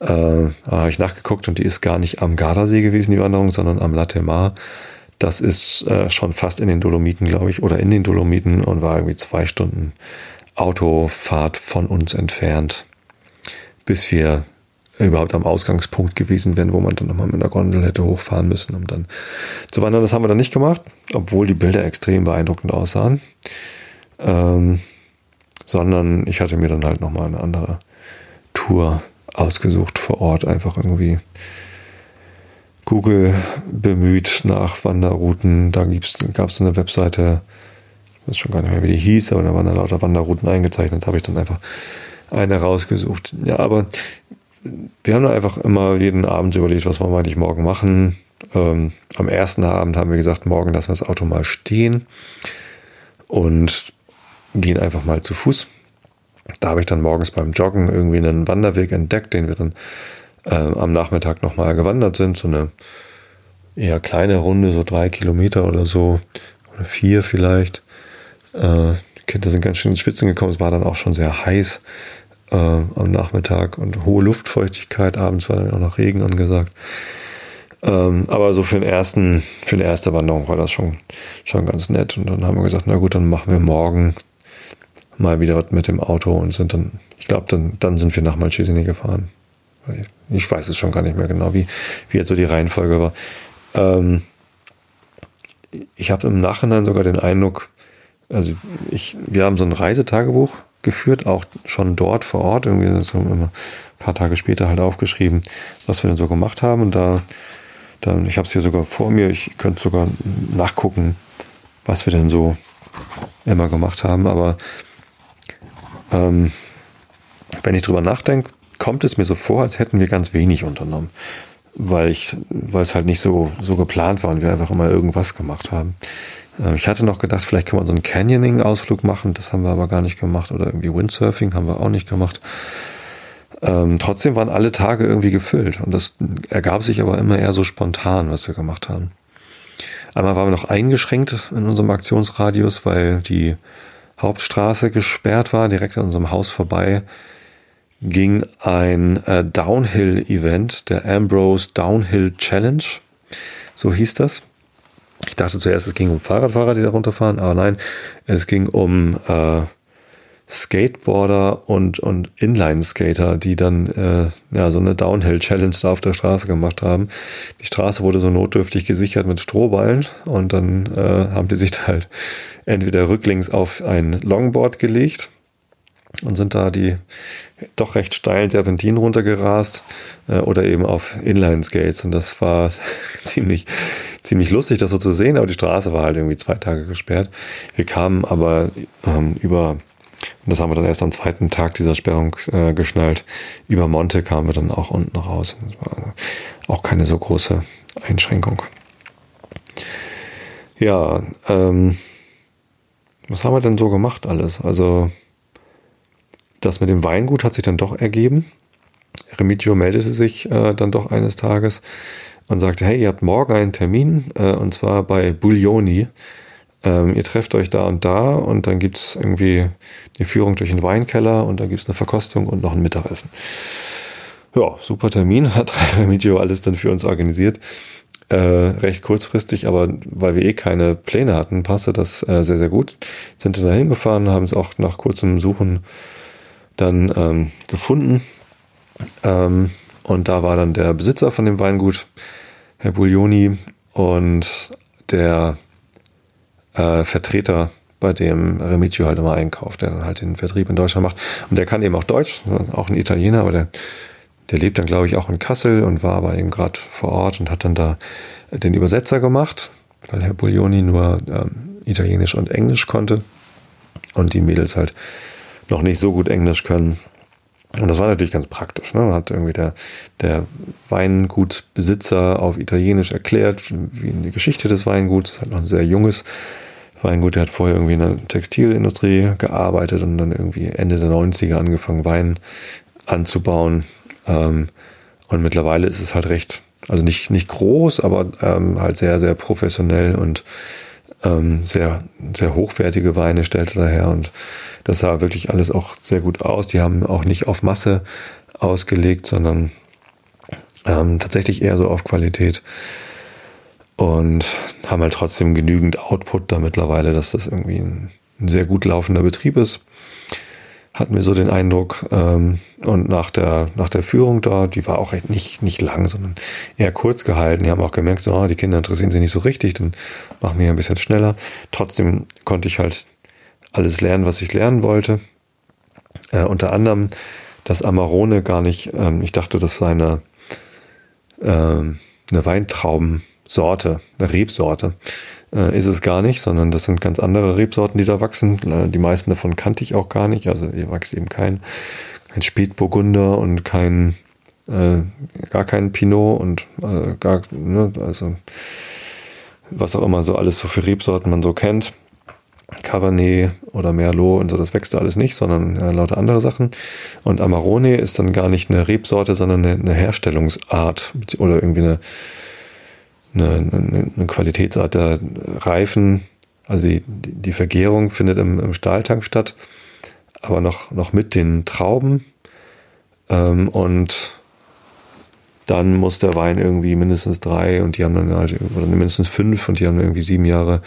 A: Äh, habe ich nachgeguckt und die ist gar nicht am Gardasee gewesen, die Wanderung, sondern am Latemar. Das ist äh, schon fast in den Dolomiten, glaube ich, oder in den Dolomiten und war irgendwie zwei Stunden Autofahrt von uns entfernt, bis wir überhaupt am Ausgangspunkt gewesen wären, wo man dann nochmal mit einer Gondel hätte hochfahren müssen, um dann zu wandern. Das haben wir dann nicht gemacht, obwohl die Bilder extrem beeindruckend aussahen. Ähm, sondern ich hatte mir dann halt nochmal eine andere Tour ausgesucht vor Ort, einfach irgendwie Google bemüht nach Wanderrouten. Da gab es eine Webseite, ich weiß schon gar nicht mehr, wie die hieß, aber da waren dann lauter Wanderrouten eingezeichnet. Da habe ich dann einfach eine rausgesucht. Ja, aber wir haben einfach immer jeden Abend überlegt, was wir eigentlich morgen machen. Ähm, am ersten Abend haben wir gesagt, morgen lassen wir das Auto mal stehen und gehen einfach mal zu Fuß. Da habe ich dann morgens beim Joggen irgendwie einen Wanderweg entdeckt, den wir dann äh, am Nachmittag nochmal gewandert sind. So eine eher kleine Runde, so drei Kilometer oder so, oder vier vielleicht. Äh, die Kinder sind ganz schön ins Schwitzen gekommen. Es war dann auch schon sehr heiß äh, am Nachmittag und hohe Luftfeuchtigkeit. Abends war dann auch noch Regen angesagt. Ähm, aber so für den ersten, für eine erste Wanderung war das schon, schon ganz nett. Und dann haben wir gesagt, na gut, dann machen wir morgen mal wieder mit dem Auto und sind dann, ich glaube, dann, dann sind wir nach Malcesini gefahren. Ich weiß es schon gar nicht mehr genau, wie, wie jetzt so die Reihenfolge war. Ähm, ich habe im Nachhinein sogar den Eindruck, also ich, wir haben so ein Reisetagebuch geführt, auch schon dort vor Ort, irgendwie so ein paar Tage später halt aufgeschrieben, was wir denn so gemacht haben. Und da, da ich habe es hier sogar vor mir, ich könnte sogar nachgucken, was wir denn so immer gemacht haben. Aber ähm, wenn ich drüber nachdenke, kommt es mir so vor, als hätten wir ganz wenig unternommen. Weil ich, weil es halt nicht so, so geplant war und wir einfach immer irgendwas gemacht haben. Äh, ich hatte noch gedacht, vielleicht kann man so einen Canyoning-Ausflug machen, das haben wir aber gar nicht gemacht. Oder irgendwie Windsurfing haben wir auch nicht gemacht. Ähm, trotzdem waren alle Tage irgendwie gefüllt und das ergab sich aber immer eher so spontan, was wir gemacht haben. Einmal waren wir noch eingeschränkt in unserem Aktionsradius, weil die Hauptstraße gesperrt war, direkt an unserem Haus vorbei ging ein äh, Downhill-Event, der Ambrose Downhill Challenge. So hieß das. Ich dachte zuerst, es ging um Fahrradfahrer, die da runterfahren, aber nein, es ging um äh, Skateboarder und, und Inline-Skater, die dann äh, ja, so eine Downhill-Challenge da auf der Straße gemacht haben. Die Straße wurde so notdürftig gesichert mit Strohballen und dann äh, haben die sich halt entweder rücklings auf ein Longboard gelegt und sind da die doch recht steilen Serpentinen runtergerast äh, oder eben auf Inline-Skates. Und das war ziemlich, ziemlich lustig, das so zu sehen, aber die Straße war halt irgendwie zwei Tage gesperrt. Wir kamen aber ähm, über, das haben wir dann erst am zweiten Tag dieser Sperrung äh, geschnallt, über Monte kamen wir dann auch unten raus. Das war auch keine so große Einschränkung. Ja, ähm, was haben wir denn so gemacht alles? Also das mit dem Weingut hat sich dann doch ergeben. Remigio meldete sich äh, dann doch eines Tages und sagte, hey, ihr habt morgen einen Termin äh, und zwar bei Buglioni. Ähm, ihr trefft euch da und da und dann gibt es irgendwie eine Führung durch den Weinkeller und dann gibt es eine Verkostung und noch ein Mittagessen. Ja, super Termin, hat Remigio alles dann für uns organisiert. Äh, recht kurzfristig, aber weil wir eh keine Pläne hatten, passte das äh, sehr, sehr gut. Sind dann da hingefahren, haben es auch nach kurzem Suchen dann ähm, gefunden. Ähm, und da war dann der Besitzer von dem Weingut, Herr Buglioni, und der äh, Vertreter, bei dem Remigio halt immer einkauft, der dann halt den Vertrieb in Deutschland macht. Und der kann eben auch Deutsch, auch ein Italiener, aber der, der lebt dann, glaube ich, auch in Kassel und war aber eben gerade vor Ort und hat dann da den Übersetzer gemacht, weil Herr Buglioni nur ähm, Italienisch und Englisch konnte und die Mädels halt noch nicht so gut Englisch können. Und das war natürlich ganz praktisch. Ne? Hat irgendwie der, der Weingutsbesitzer auf Italienisch erklärt, wie die Geschichte des Weinguts. Das ist halt noch ein sehr junges Weingut. Der hat vorher irgendwie in der Textilindustrie gearbeitet und dann irgendwie Ende der 90er angefangen, Wein anzubauen. Ähm, und mittlerweile ist es halt recht, also nicht, nicht groß, aber ähm, halt sehr, sehr professionell und ähm, sehr, sehr hochwertige Weine stellt er daher und das sah wirklich alles auch sehr gut aus. Die haben auch nicht auf Masse ausgelegt, sondern ähm, tatsächlich eher so auf Qualität und haben halt trotzdem genügend Output da mittlerweile, dass das irgendwie ein, ein sehr gut laufender Betrieb ist hatten wir so den Eindruck. Ähm, und nach der, nach der Führung da, die war auch nicht, nicht lang, sondern eher kurz gehalten. Die haben auch gemerkt, so, oh, die Kinder interessieren sich nicht so richtig, dann machen wir ein bisschen schneller. Trotzdem konnte ich halt alles lernen, was ich lernen wollte. Äh, unter anderem das Amarone gar nicht, ähm, ich dachte, das sei eine, ähm, eine Weintraubensorte, eine Rebsorte. Äh, ist es gar nicht, sondern das sind ganz andere Rebsorten, die da wachsen. Äh, die meisten davon kannte ich auch gar nicht. Also hier wächst eben kein, kein Spätburgunder und kein äh, gar kein Pinot und äh, gar, ne, also was auch immer so alles so für Rebsorten man so kennt. Cabernet oder Merlot und so, das wächst da alles nicht, sondern äh, lauter andere Sachen. Und Amarone ist dann gar nicht eine Rebsorte, sondern eine, eine Herstellungsart oder irgendwie eine, eine, eine, eine Qualitätsart der Reifen. Also die, die Vergärung findet im, im Stahltank statt, aber noch, noch mit den Trauben. Ähm, und dann muss der Wein irgendwie mindestens drei und die haben dann halt, oder mindestens fünf und die haben irgendwie sieben Jahre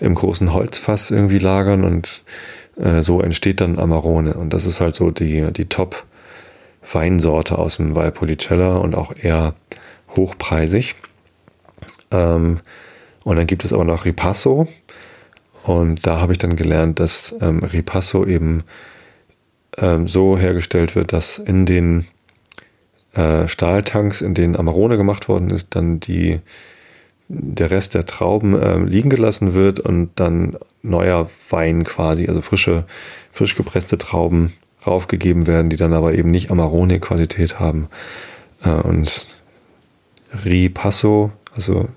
A: im großen Holzfass irgendwie lagern und äh, so entsteht dann Amarone. Und das ist halt so die, die Top-Weinsorte aus dem Valpolicella und auch eher hochpreisig. Ähm, und dann gibt es aber noch Ripasso. Und da habe ich dann gelernt, dass ähm, Ripasso eben ähm, so hergestellt wird, dass in den äh, Stahltanks, in denen Amarone gemacht worden ist, dann die der Rest der Trauben äh, liegen gelassen wird und dann neuer Wein quasi, also frische, frisch gepresste Trauben raufgegeben werden, die dann aber eben nicht Amarone-Qualität haben. Äh, und Ripasso, also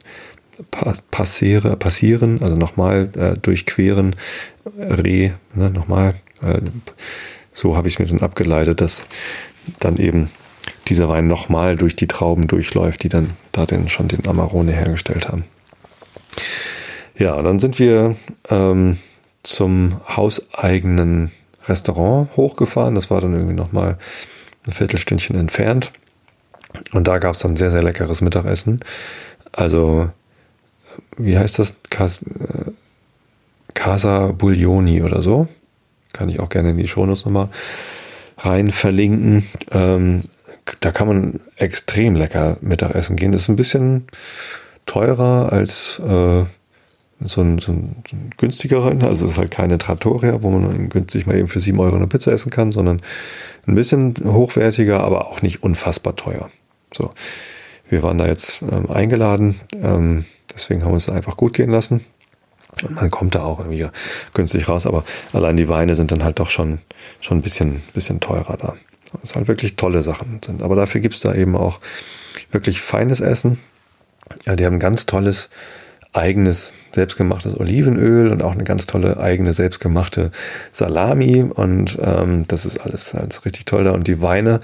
A: pa passiere, passieren, also nochmal äh, durchqueren, Re, ne, nochmal, äh, so habe ich es mir dann abgeleitet, dass dann eben dieser Wein nochmal durch die Trauben durchläuft, die dann da denn schon den Amarone hergestellt haben. Ja, dann sind wir ähm, zum hauseigenen Restaurant hochgefahren. Das war dann irgendwie nochmal ein Viertelstündchen entfernt. Und da gab es dann sehr, sehr leckeres Mittagessen. Also, wie heißt das? Cas äh, Casa Buglioni oder so. Kann ich auch gerne in die Shownotes nochmal rein verlinken. Ähm, da kann man extrem lecker Mittagessen gehen. Das ist ein bisschen teurer als äh, so, ein, so, ein, so ein günstigerer. Also es ist halt keine Trattoria, wo man günstig mal eben für 7 Euro eine Pizza essen kann, sondern ein bisschen hochwertiger, aber auch nicht unfassbar teuer. So, wir waren da jetzt ähm, eingeladen, ähm, deswegen haben wir es einfach gut gehen lassen. Und man kommt da auch irgendwie günstig raus, aber allein die Weine sind dann halt doch schon, schon ein bisschen, bisschen teurer da. Was halt wirklich tolle Sachen sind. Aber dafür gibt es da eben auch wirklich feines Essen. Ja, die haben ganz tolles eigenes selbstgemachtes Olivenöl und auch eine ganz tolle eigene selbstgemachte Salami und ähm, das ist alles, alles richtig toll da und die Weine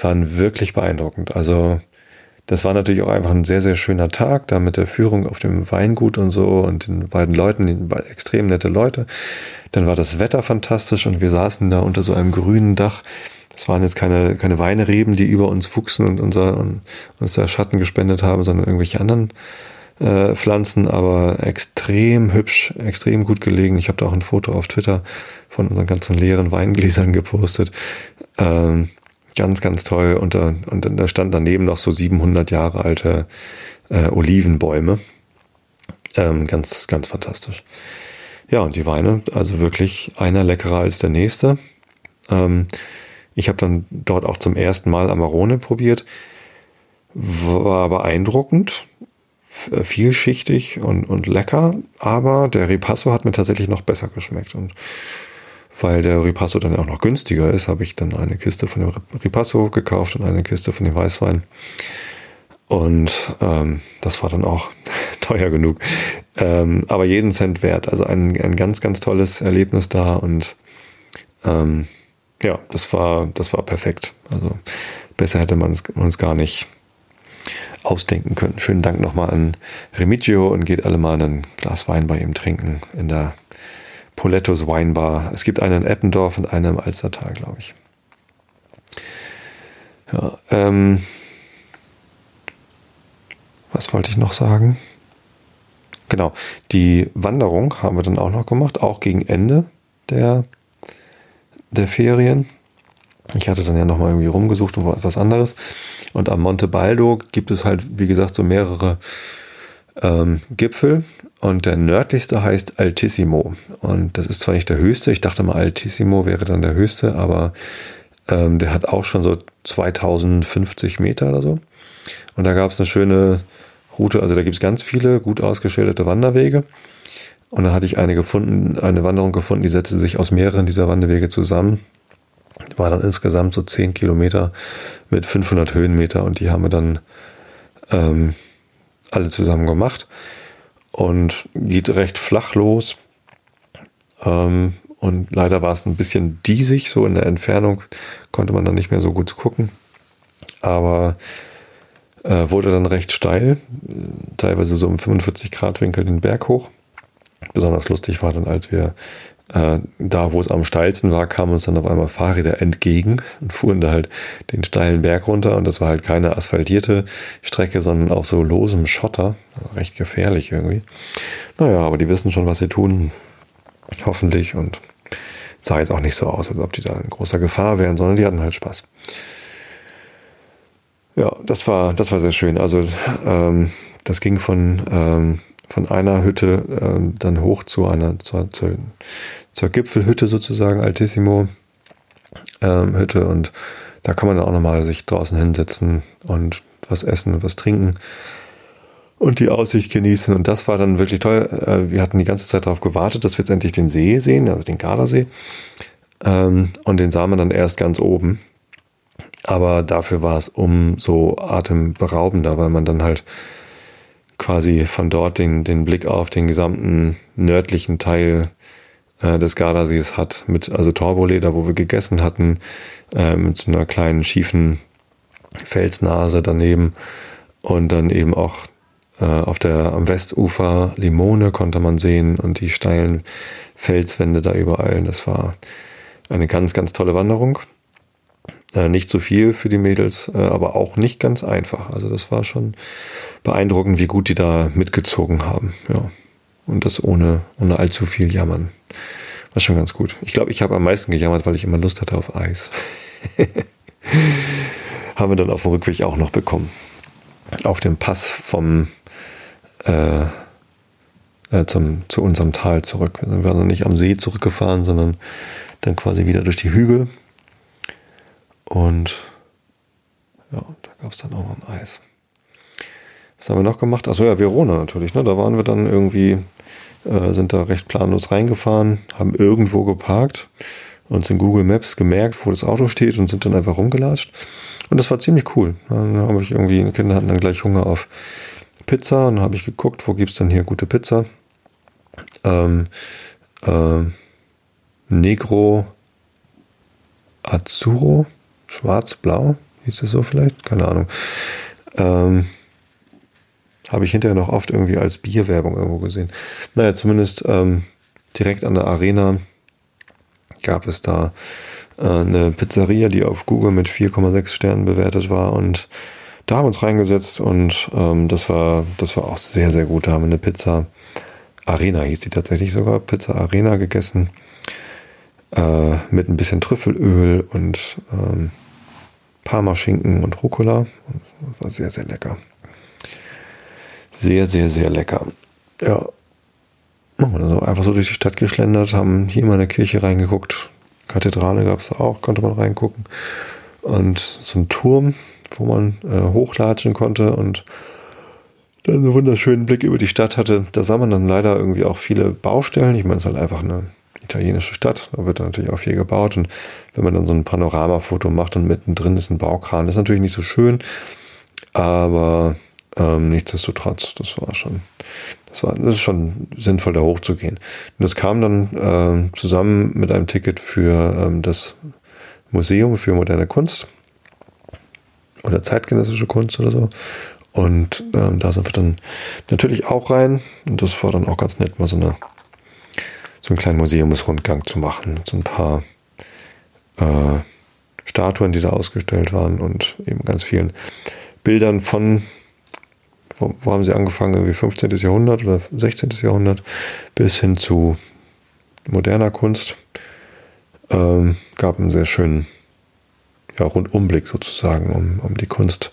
A: waren wirklich beeindruckend. Also das war natürlich auch einfach ein sehr, sehr schöner Tag, da mit der Führung auf dem Weingut und so und den beiden Leuten, die extrem nette Leute. Dann war das Wetter fantastisch und wir saßen da unter so einem grünen Dach das waren jetzt keine, keine Weinereben, die über uns wuchsen und unser, und uns da Schatten gespendet haben, sondern irgendwelche anderen äh, Pflanzen, aber extrem hübsch, extrem gut gelegen. Ich habe da auch ein Foto auf Twitter von unseren ganzen leeren Weingläsern gepostet. Ähm, ganz, ganz toll. Und da, und da stand daneben noch so 700 Jahre alte äh, Olivenbäume. Ähm, ganz, ganz fantastisch. Ja, und die Weine, also wirklich einer leckerer als der nächste. Ähm, ich habe dann dort auch zum ersten Mal Amarone probiert. War beeindruckend, vielschichtig und, und lecker, aber der Ripasso hat mir tatsächlich noch besser geschmeckt. Und weil der Ripasso dann auch noch günstiger ist, habe ich dann eine Kiste von dem Ripasso gekauft und eine Kiste von dem Weißwein. Und ähm, das war dann auch teuer genug. Ähm, aber jeden Cent wert. Also ein, ein ganz, ganz tolles Erlebnis da und ähm, ja, das war, das war perfekt. Also besser hätte man es uns gar nicht ausdenken können. Schönen Dank nochmal an Remigio und geht alle mal ein Glas Wein bei ihm trinken in der Polettos Weinbar. Es gibt einen in Eppendorf und einen im Alstertal, glaube ich. Ja, ähm, was wollte ich noch sagen? Genau, die Wanderung haben wir dann auch noch gemacht, auch gegen Ende der der Ferien. Ich hatte dann ja nochmal irgendwie rumgesucht und etwas anderes. Und am Monte Baldo gibt es halt, wie gesagt, so mehrere ähm, Gipfel. Und der nördlichste heißt Altissimo. Und das ist zwar nicht der höchste, ich dachte mal, Altissimo wäre dann der höchste, aber ähm, der hat auch schon so 2050 Meter oder so. Und da gab es eine schöne Route, also da gibt es ganz viele gut ausgeschilderte Wanderwege. Und da hatte ich eine gefunden, eine Wanderung gefunden, die setzte sich aus mehreren dieser Wanderwege zusammen. War dann insgesamt so 10 Kilometer mit 500 Höhenmeter und die haben wir dann ähm, alle zusammen gemacht. Und geht recht flach los. Ähm, und leider war es ein bisschen diesig, so in der Entfernung konnte man dann nicht mehr so gut gucken. Aber äh, wurde dann recht steil, teilweise so im 45 Grad Winkel den Berg hoch. Besonders lustig war dann, als wir äh, da, wo es am steilsten war, kamen uns dann auf einmal Fahrräder entgegen und fuhren da halt den steilen Berg runter. Und das war halt keine asphaltierte Strecke, sondern auch so losem Schotter. recht gefährlich irgendwie. Naja, aber die wissen schon, was sie tun. Hoffentlich. Und sah jetzt auch nicht so aus, als ob die da in großer Gefahr wären, sondern die hatten halt Spaß. Ja, das war, das war sehr schön. Also ähm, das ging von, ähm, von einer Hütte ähm, dann hoch zu einer, zur, zur, zur Gipfelhütte sozusagen, Altissimo ähm, Hütte und da kann man dann auch nochmal sich draußen hinsetzen und was essen und was trinken und die Aussicht genießen. Und das war dann wirklich toll. Äh, wir hatten die ganze Zeit darauf gewartet, dass wir jetzt endlich den See sehen, also den Gardasee. Ähm, und den sah man dann erst ganz oben. Aber dafür war es umso atemberaubender, weil man dann halt quasi von dort den, den Blick auf den gesamten nördlichen Teil äh, des Gardasees hat. Mit, also Torboleder, wo wir gegessen hatten, äh, mit einer kleinen schiefen Felsnase daneben. Und dann eben auch äh, auf der, am Westufer Limone konnte man sehen und die steilen Felswände da überall. Das war eine ganz, ganz tolle Wanderung. Äh, nicht zu viel für die Mädels, äh, aber auch nicht ganz einfach. Also das war schon beeindruckend, wie gut die da mitgezogen haben. Ja. Und das ohne, ohne allzu viel Jammern. War schon ganz gut. Ich glaube, ich habe am meisten gejammert, weil ich immer Lust hatte auf Eis. haben wir dann auf dem Rückweg auch noch bekommen. Auf dem Pass vom äh, äh, zum, zu unserem Tal zurück. Wir sind dann nicht am See zurückgefahren, sondern dann quasi wieder durch die Hügel und ja, da gab es dann auch noch ein Eis. Was haben wir noch gemacht? Achso, ja, Verona natürlich. Ne? Da waren wir dann irgendwie, äh, sind da recht planlos reingefahren, haben irgendwo geparkt, uns in Google Maps gemerkt, wo das Auto steht und sind dann einfach rumgelatscht. Und das war ziemlich cool. Dann habe ich irgendwie, die Kinder hatten dann gleich Hunger auf Pizza und dann habe ich geguckt, wo gibt es denn hier gute Pizza. Ähm, äh, Negro Azzurro Schwarz-Blau, hieß das so vielleicht? Keine Ahnung. Ähm, habe ich hinterher noch oft irgendwie als Bierwerbung irgendwo gesehen. Naja, zumindest ähm, direkt an der Arena gab es da äh, eine Pizzeria, die auf Google mit 4,6 Sternen bewertet war und da haben wir uns reingesetzt und ähm, das war das war auch sehr sehr gut. Da haben wir eine Pizza Arena hieß die tatsächlich sogar Pizza Arena gegessen äh, mit ein bisschen Trüffelöl und ähm, Parmaschinken und Rucola. War sehr, sehr lecker. Sehr, sehr, sehr lecker. Ja. Also einfach so durch die Stadt geschlendert, haben hier mal in eine Kirche reingeguckt. Kathedrale gab es auch, konnte man reingucken. Und so ein Turm, wo man äh, hochlatschen konnte und dann einen wunderschönen Blick über die Stadt hatte. Da sah man dann leider irgendwie auch viele Baustellen. Ich meine, es ist halt einfach eine italienische Stadt. Da wird natürlich auch viel gebaut. Und wenn man dann so ein Panoramafoto macht und mittendrin ist ein Baukran, ist natürlich nicht so schön. Aber ähm, nichtsdestotrotz, das war schon, das war, das ist schon sinnvoll, da hochzugehen. Und das kam dann äh, zusammen mit einem Ticket für ähm, das Museum für moderne Kunst oder zeitgenössische Kunst oder so. Und ähm, da sind wir dann natürlich auch rein. Und das war dann auch ganz nett, mal so eine so einen kleinen Museumsrundgang zu machen. So ein paar äh, Statuen, die da ausgestellt waren und eben ganz vielen Bildern von, wo, wo haben sie angefangen, irgendwie 15. Jahrhundert oder 16. Jahrhundert bis hin zu moderner Kunst. Ähm, gab einen sehr schönen ja, Rundumblick sozusagen um, um die Kunst,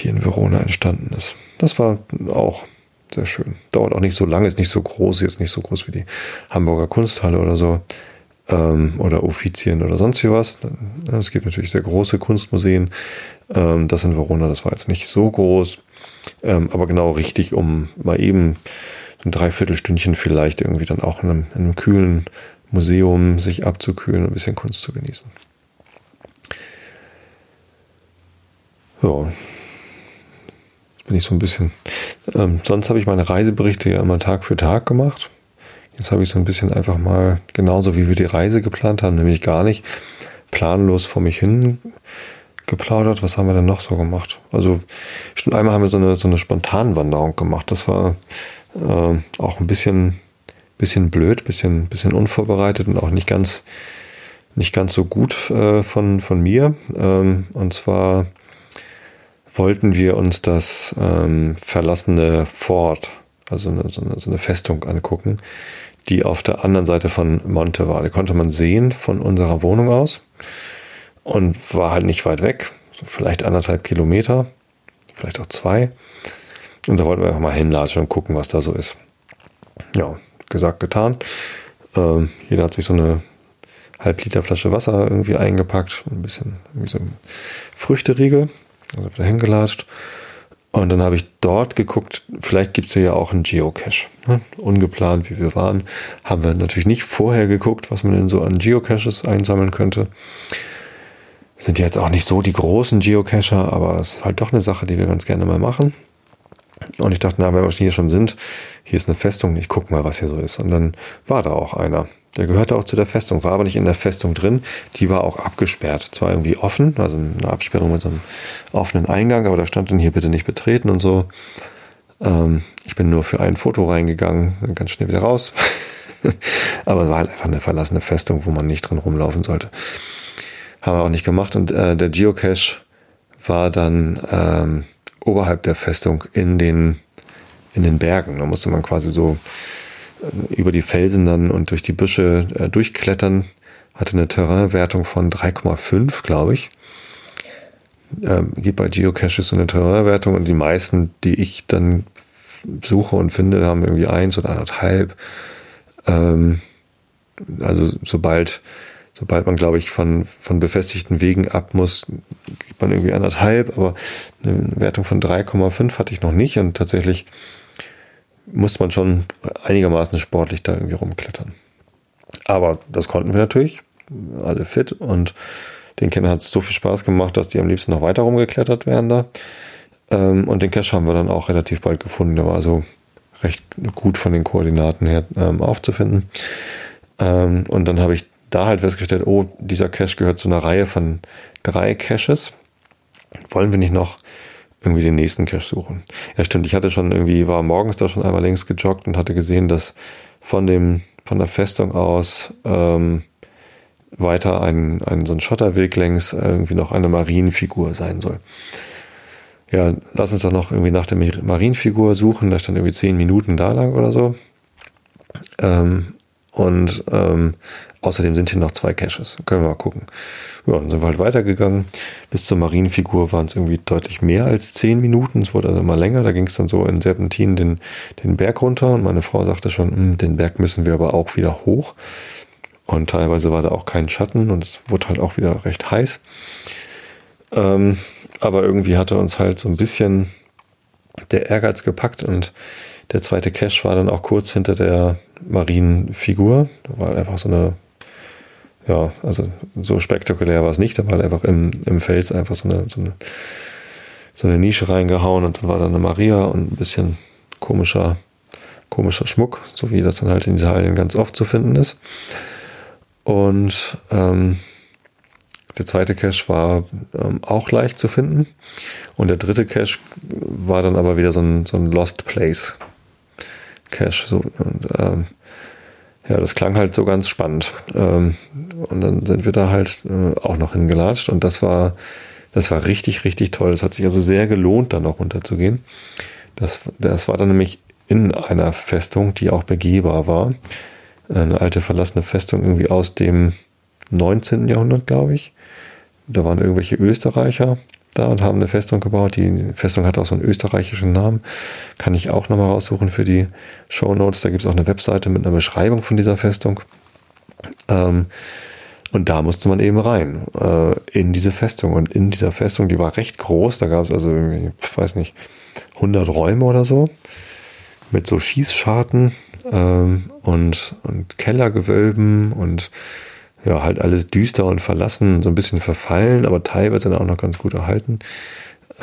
A: die in Verona entstanden ist. Das war auch sehr schön. Dauert auch nicht so lange, ist nicht so groß, jetzt nicht so groß wie die Hamburger Kunsthalle oder so. ähm, oder Uffizien oder sonst wie was. Es gibt natürlich sehr große Kunstmuseen. Ähm, das in Verona, das war jetzt nicht so groß, ähm, aber genau richtig, um mal eben ein Dreiviertelstündchen vielleicht irgendwie dann auch in einem, in einem kühlen Museum sich abzukühlen und ein bisschen Kunst zu genießen. Jetzt bin ich so ein bisschen. Ähm, sonst habe ich meine Reiseberichte ja immer Tag für Tag gemacht. Jetzt habe ich so ein bisschen einfach mal, genauso wie wir die Reise geplant haben, nämlich gar nicht planlos vor mich hin geplaudert. Was haben wir denn noch so gemacht? Also schon einmal haben wir so eine, so eine Spontanwanderung gemacht. Das war äh, auch ein bisschen, bisschen blöd, bisschen, bisschen unvorbereitet und auch nicht ganz, nicht ganz so gut äh, von, von mir. Ähm, und zwar wollten wir uns das ähm, verlassene Fort, also eine, so, eine, so eine Festung angucken die auf der anderen Seite von Monte war. Die konnte man sehen von unserer Wohnung aus und war halt nicht weit weg, so vielleicht anderthalb Kilometer, vielleicht auch zwei. Und da wollten wir einfach mal hinlatschen und gucken, was da so ist. Ja, gesagt, getan. Ähm, jeder hat sich so eine halb Liter Flasche Wasser irgendwie eingepackt, ein bisschen wie so Früchteriegel, also wieder hingelatscht. Und dann habe ich dort geguckt, vielleicht gibt es ja auch einen Geocache. Ne? Ungeplant, wie wir waren, haben wir natürlich nicht vorher geguckt, was man denn so an Geocaches einsammeln könnte. Sind ja jetzt auch nicht so die großen Geocacher, aber es ist halt doch eine Sache, die wir ganz gerne mal machen. Und ich dachte, na, wenn wir hier schon sind, hier ist eine Festung, ich guck mal, was hier so ist. Und dann war da auch einer. Der gehörte auch zu der Festung, war aber nicht in der Festung drin. Die war auch abgesperrt. Zwar irgendwie offen, also eine Absperrung mit so einem offenen Eingang, aber da stand dann hier bitte nicht betreten und so. Ähm, ich bin nur für ein Foto reingegangen, ganz schnell wieder raus. aber es war halt einfach eine verlassene Festung, wo man nicht drin rumlaufen sollte. Haben wir auch nicht gemacht. Und äh, der Geocache war dann ähm, oberhalb der Festung in den, in den Bergen. Da musste man quasi so über die Felsen dann und durch die Büsche äh, durchklettern. Hatte eine Terrainwertung von 3,5, glaube ich. Ähm, gibt bei Geocaches so eine Terrainwertung und die meisten, die ich dann suche und finde, haben irgendwie eins oder anderthalb. Ähm, also sobald sobald man, glaube ich, von, von befestigten Wegen ab muss, gibt man irgendwie anderthalb, aber eine Wertung von 3,5 hatte ich noch nicht und tatsächlich musste man schon einigermaßen sportlich da irgendwie rumklettern. Aber das konnten wir natürlich, alle fit und den Kindern hat es so viel Spaß gemacht, dass die am liebsten noch weiter rumgeklettert wären da. Ähm, und den Cache haben wir dann auch relativ bald gefunden. Der war also recht gut von den Koordinaten her ähm, aufzufinden. Ähm, und dann habe ich da halt festgestellt, oh, dieser Cache gehört zu einer Reihe von drei Caches. Wollen wir nicht noch irgendwie den nächsten Cache suchen? Ja, stimmt. Ich hatte schon irgendwie, war morgens da schon einmal längst gejoggt und hatte gesehen, dass von dem, von der Festung aus ähm, weiter ein, ein so ein Schotterweg längs irgendwie noch eine Marienfigur sein soll. Ja, lass uns doch noch irgendwie nach der Marienfigur suchen. Da stand irgendwie zehn Minuten da lang oder so. Ähm, und ähm, außerdem sind hier noch zwei Caches. Können wir mal gucken. Ja, dann sind wir halt weitergegangen. Bis zur Marienfigur waren es irgendwie deutlich mehr als zehn Minuten. Es wurde also immer länger. Da ging es dann so in Serpentin den, den Berg runter. Und meine Frau sagte schon, hm, den Berg müssen wir aber auch wieder hoch. Und teilweise war da auch kein Schatten und es wurde halt auch wieder recht heiß. Ähm, aber irgendwie hatte uns halt so ein bisschen der Ehrgeiz gepackt und der zweite Cache war dann auch kurz hinter der Marienfigur. Da war einfach so eine, ja, also so spektakulär war es nicht, da war einfach im, im Fels einfach so eine, so eine, so eine Nische reingehauen und dann war da eine Maria und ein bisschen komischer, komischer Schmuck, so wie das dann halt in Italien ganz oft zu finden ist. Und ähm, der zweite Cache war ähm, auch leicht zu finden. Und der dritte Cache war dann aber wieder so ein, so ein Lost Place Cache. So, und, ähm, ja, das klang halt so ganz spannend. Ähm, und dann sind wir da halt äh, auch noch hingelatscht und das war, das war richtig, richtig toll. Das hat sich also sehr gelohnt, da noch runterzugehen. Das, das war dann nämlich in einer Festung, die auch begehbar war. Eine alte verlassene Festung irgendwie aus dem 19. Jahrhundert, glaube ich. Da waren irgendwelche Österreicher, da und haben eine Festung gebaut. Die Festung hat auch so einen österreichischen Namen. Kann ich auch nochmal raussuchen für die Show Notes. Da gibt es auch eine Webseite mit einer Beschreibung von dieser Festung. Ähm, und da musste man eben rein, äh, in diese Festung. Und in dieser Festung, die war recht groß, da gab es also ich weiß nicht, 100 Räume oder so, mit so Schießscharten ähm, und, und Kellergewölben und ja, halt alles düster und verlassen, so ein bisschen verfallen, aber teilweise dann auch noch ganz gut erhalten.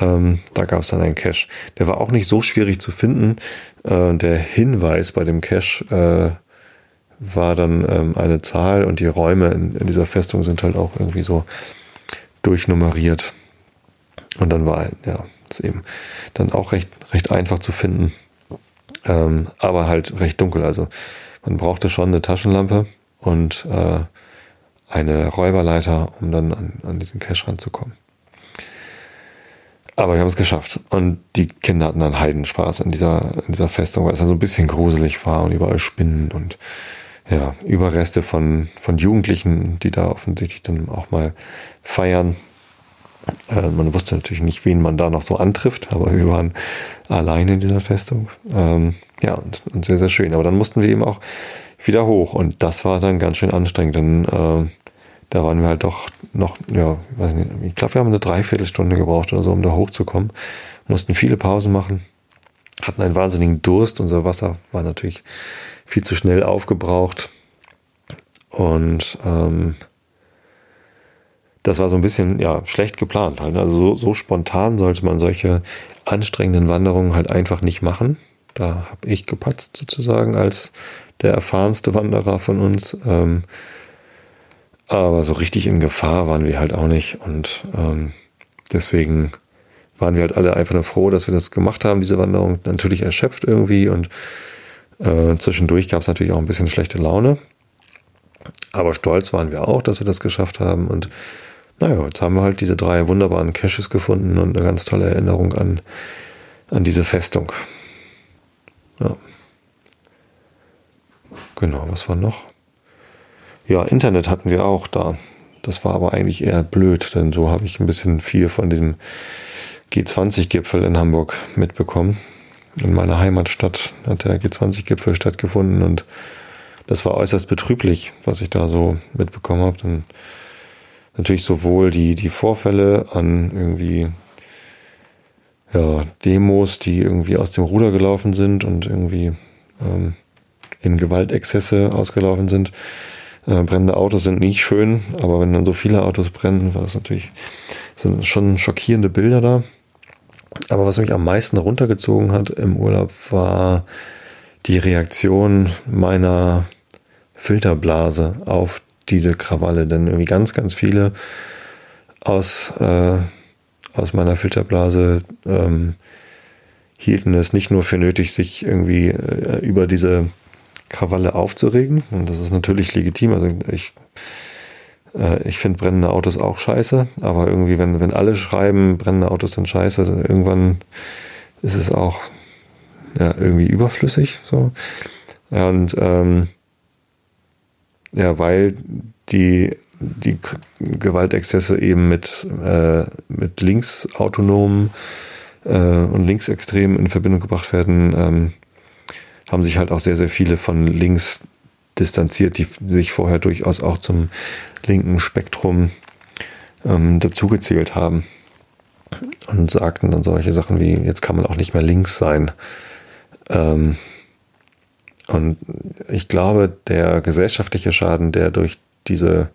A: Ähm, da gab es dann einen Cache. Der war auch nicht so schwierig zu finden. Äh, der Hinweis bei dem Cache äh, war dann ähm, eine Zahl und die Räume in, in, dieser Festung sind halt auch irgendwie so durchnummeriert. Und dann war ja, ist eben dann auch recht, recht einfach zu finden. Ähm, aber halt recht dunkel. Also man brauchte schon eine Taschenlampe und äh, eine Räuberleiter, um dann an, an diesen Cache ranzukommen. Aber wir haben es geschafft. Und die Kinder hatten dann Heidenspaß in dieser, in dieser Festung, weil es dann so ein bisschen gruselig war und überall Spinnen und ja, Überreste von, von Jugendlichen, die da offensichtlich dann auch mal feiern. Äh, man wusste natürlich nicht, wen man da noch so antrifft, aber wir waren alleine in dieser Festung. Ähm, ja, und, und, sehr, sehr schön. Aber dann mussten wir eben auch wieder hoch und das war dann ganz schön anstrengend, denn äh, da waren wir halt doch noch, ja, weiß nicht, ich glaube, wir haben eine Dreiviertelstunde gebraucht oder so, um da hochzukommen. Mussten viele Pausen machen, hatten einen wahnsinnigen Durst. Unser Wasser war natürlich viel zu schnell aufgebraucht. Und ähm, das war so ein bisschen ja schlecht geplant. Halt. Also so, so spontan sollte man solche anstrengenden Wanderungen halt einfach nicht machen. Da habe ich gepatzt sozusagen als der erfahrenste Wanderer von uns. Ähm, aber so richtig in Gefahr waren wir halt auch nicht. Und ähm, deswegen waren wir halt alle einfach nur froh, dass wir das gemacht haben, diese Wanderung. Natürlich erschöpft irgendwie und äh, zwischendurch gab es natürlich auch ein bisschen schlechte Laune. Aber stolz waren wir auch, dass wir das geschafft haben. Und naja, jetzt haben wir halt diese drei wunderbaren Caches gefunden und eine ganz tolle Erinnerung an, an diese Festung. Ja. Genau, was war noch? Ja, Internet hatten wir auch da. Das war aber eigentlich eher blöd, denn so habe ich ein bisschen viel von diesem G20-Gipfel in Hamburg mitbekommen. In meiner Heimatstadt hat der G20-Gipfel stattgefunden und das war äußerst betrüblich, was ich da so mitbekommen habe. Dann natürlich sowohl die, die Vorfälle an irgendwie ja, Demos, die irgendwie aus dem Ruder gelaufen sind und irgendwie ähm, in Gewaltexzesse ausgelaufen sind, äh, brennende Autos sind nicht schön, aber wenn dann so viele Autos brennen, war das natürlich, sind schon schockierende Bilder da. Aber was mich am meisten runtergezogen hat im Urlaub war die Reaktion meiner Filterblase auf diese Krawalle. Denn irgendwie ganz, ganz viele aus, äh, aus meiner Filterblase ähm, hielten es nicht nur für nötig, sich irgendwie äh, über diese Krawalle aufzuregen. Und das ist natürlich legitim. Also ich, äh, ich finde brennende Autos auch scheiße, aber irgendwie, wenn, wenn alle schreiben, brennende Autos sind scheiße, irgendwann ist es auch ja, irgendwie überflüssig. So. Und ähm, ja, weil die, die Gewaltexzesse eben mit, äh, mit linksautonomen äh, und linksextremen in Verbindung gebracht werden, ähm, haben sich halt auch sehr, sehr viele von links distanziert, die sich vorher durchaus auch zum linken Spektrum ähm, dazugezählt haben. Und sagten dann solche Sachen wie, jetzt kann man auch nicht mehr links sein. Ähm, und ich glaube, der gesellschaftliche Schaden, der durch diese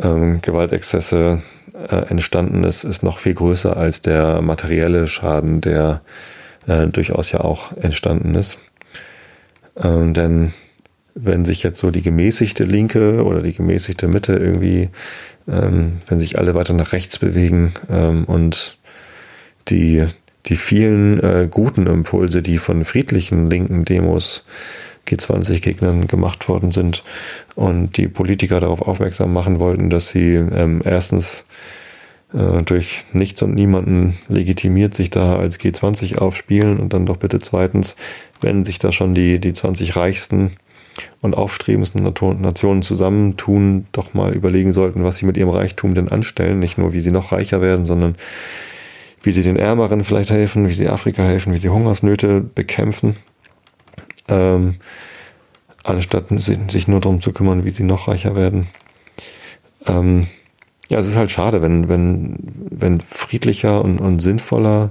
A: ähm, Gewaltexzesse äh, entstanden ist, ist noch viel größer als der materielle Schaden, der äh, durchaus ja auch entstanden ist. Ähm, denn wenn sich jetzt so die gemäßigte Linke oder die gemäßigte Mitte irgendwie, ähm, wenn sich alle weiter nach rechts bewegen ähm, und die, die vielen äh, guten Impulse, die von friedlichen linken Demos G20-Gegnern gemacht worden sind und die Politiker darauf aufmerksam machen wollten, dass sie ähm, erstens äh, durch nichts und niemanden legitimiert sich da als G20 aufspielen und dann doch bitte zweitens, wenn sich da schon die, die 20 reichsten und aufstrebendsten Nationen zusammentun, doch mal überlegen sollten, was sie mit ihrem Reichtum denn anstellen. Nicht nur, wie sie noch reicher werden, sondern wie sie den Ärmeren vielleicht helfen, wie sie Afrika helfen, wie sie Hungersnöte bekämpfen. Ähm, anstatt sich nur darum zu kümmern, wie sie noch reicher werden. Ähm, ja, es ist halt schade, wenn, wenn, wenn friedlicher und, und sinnvoller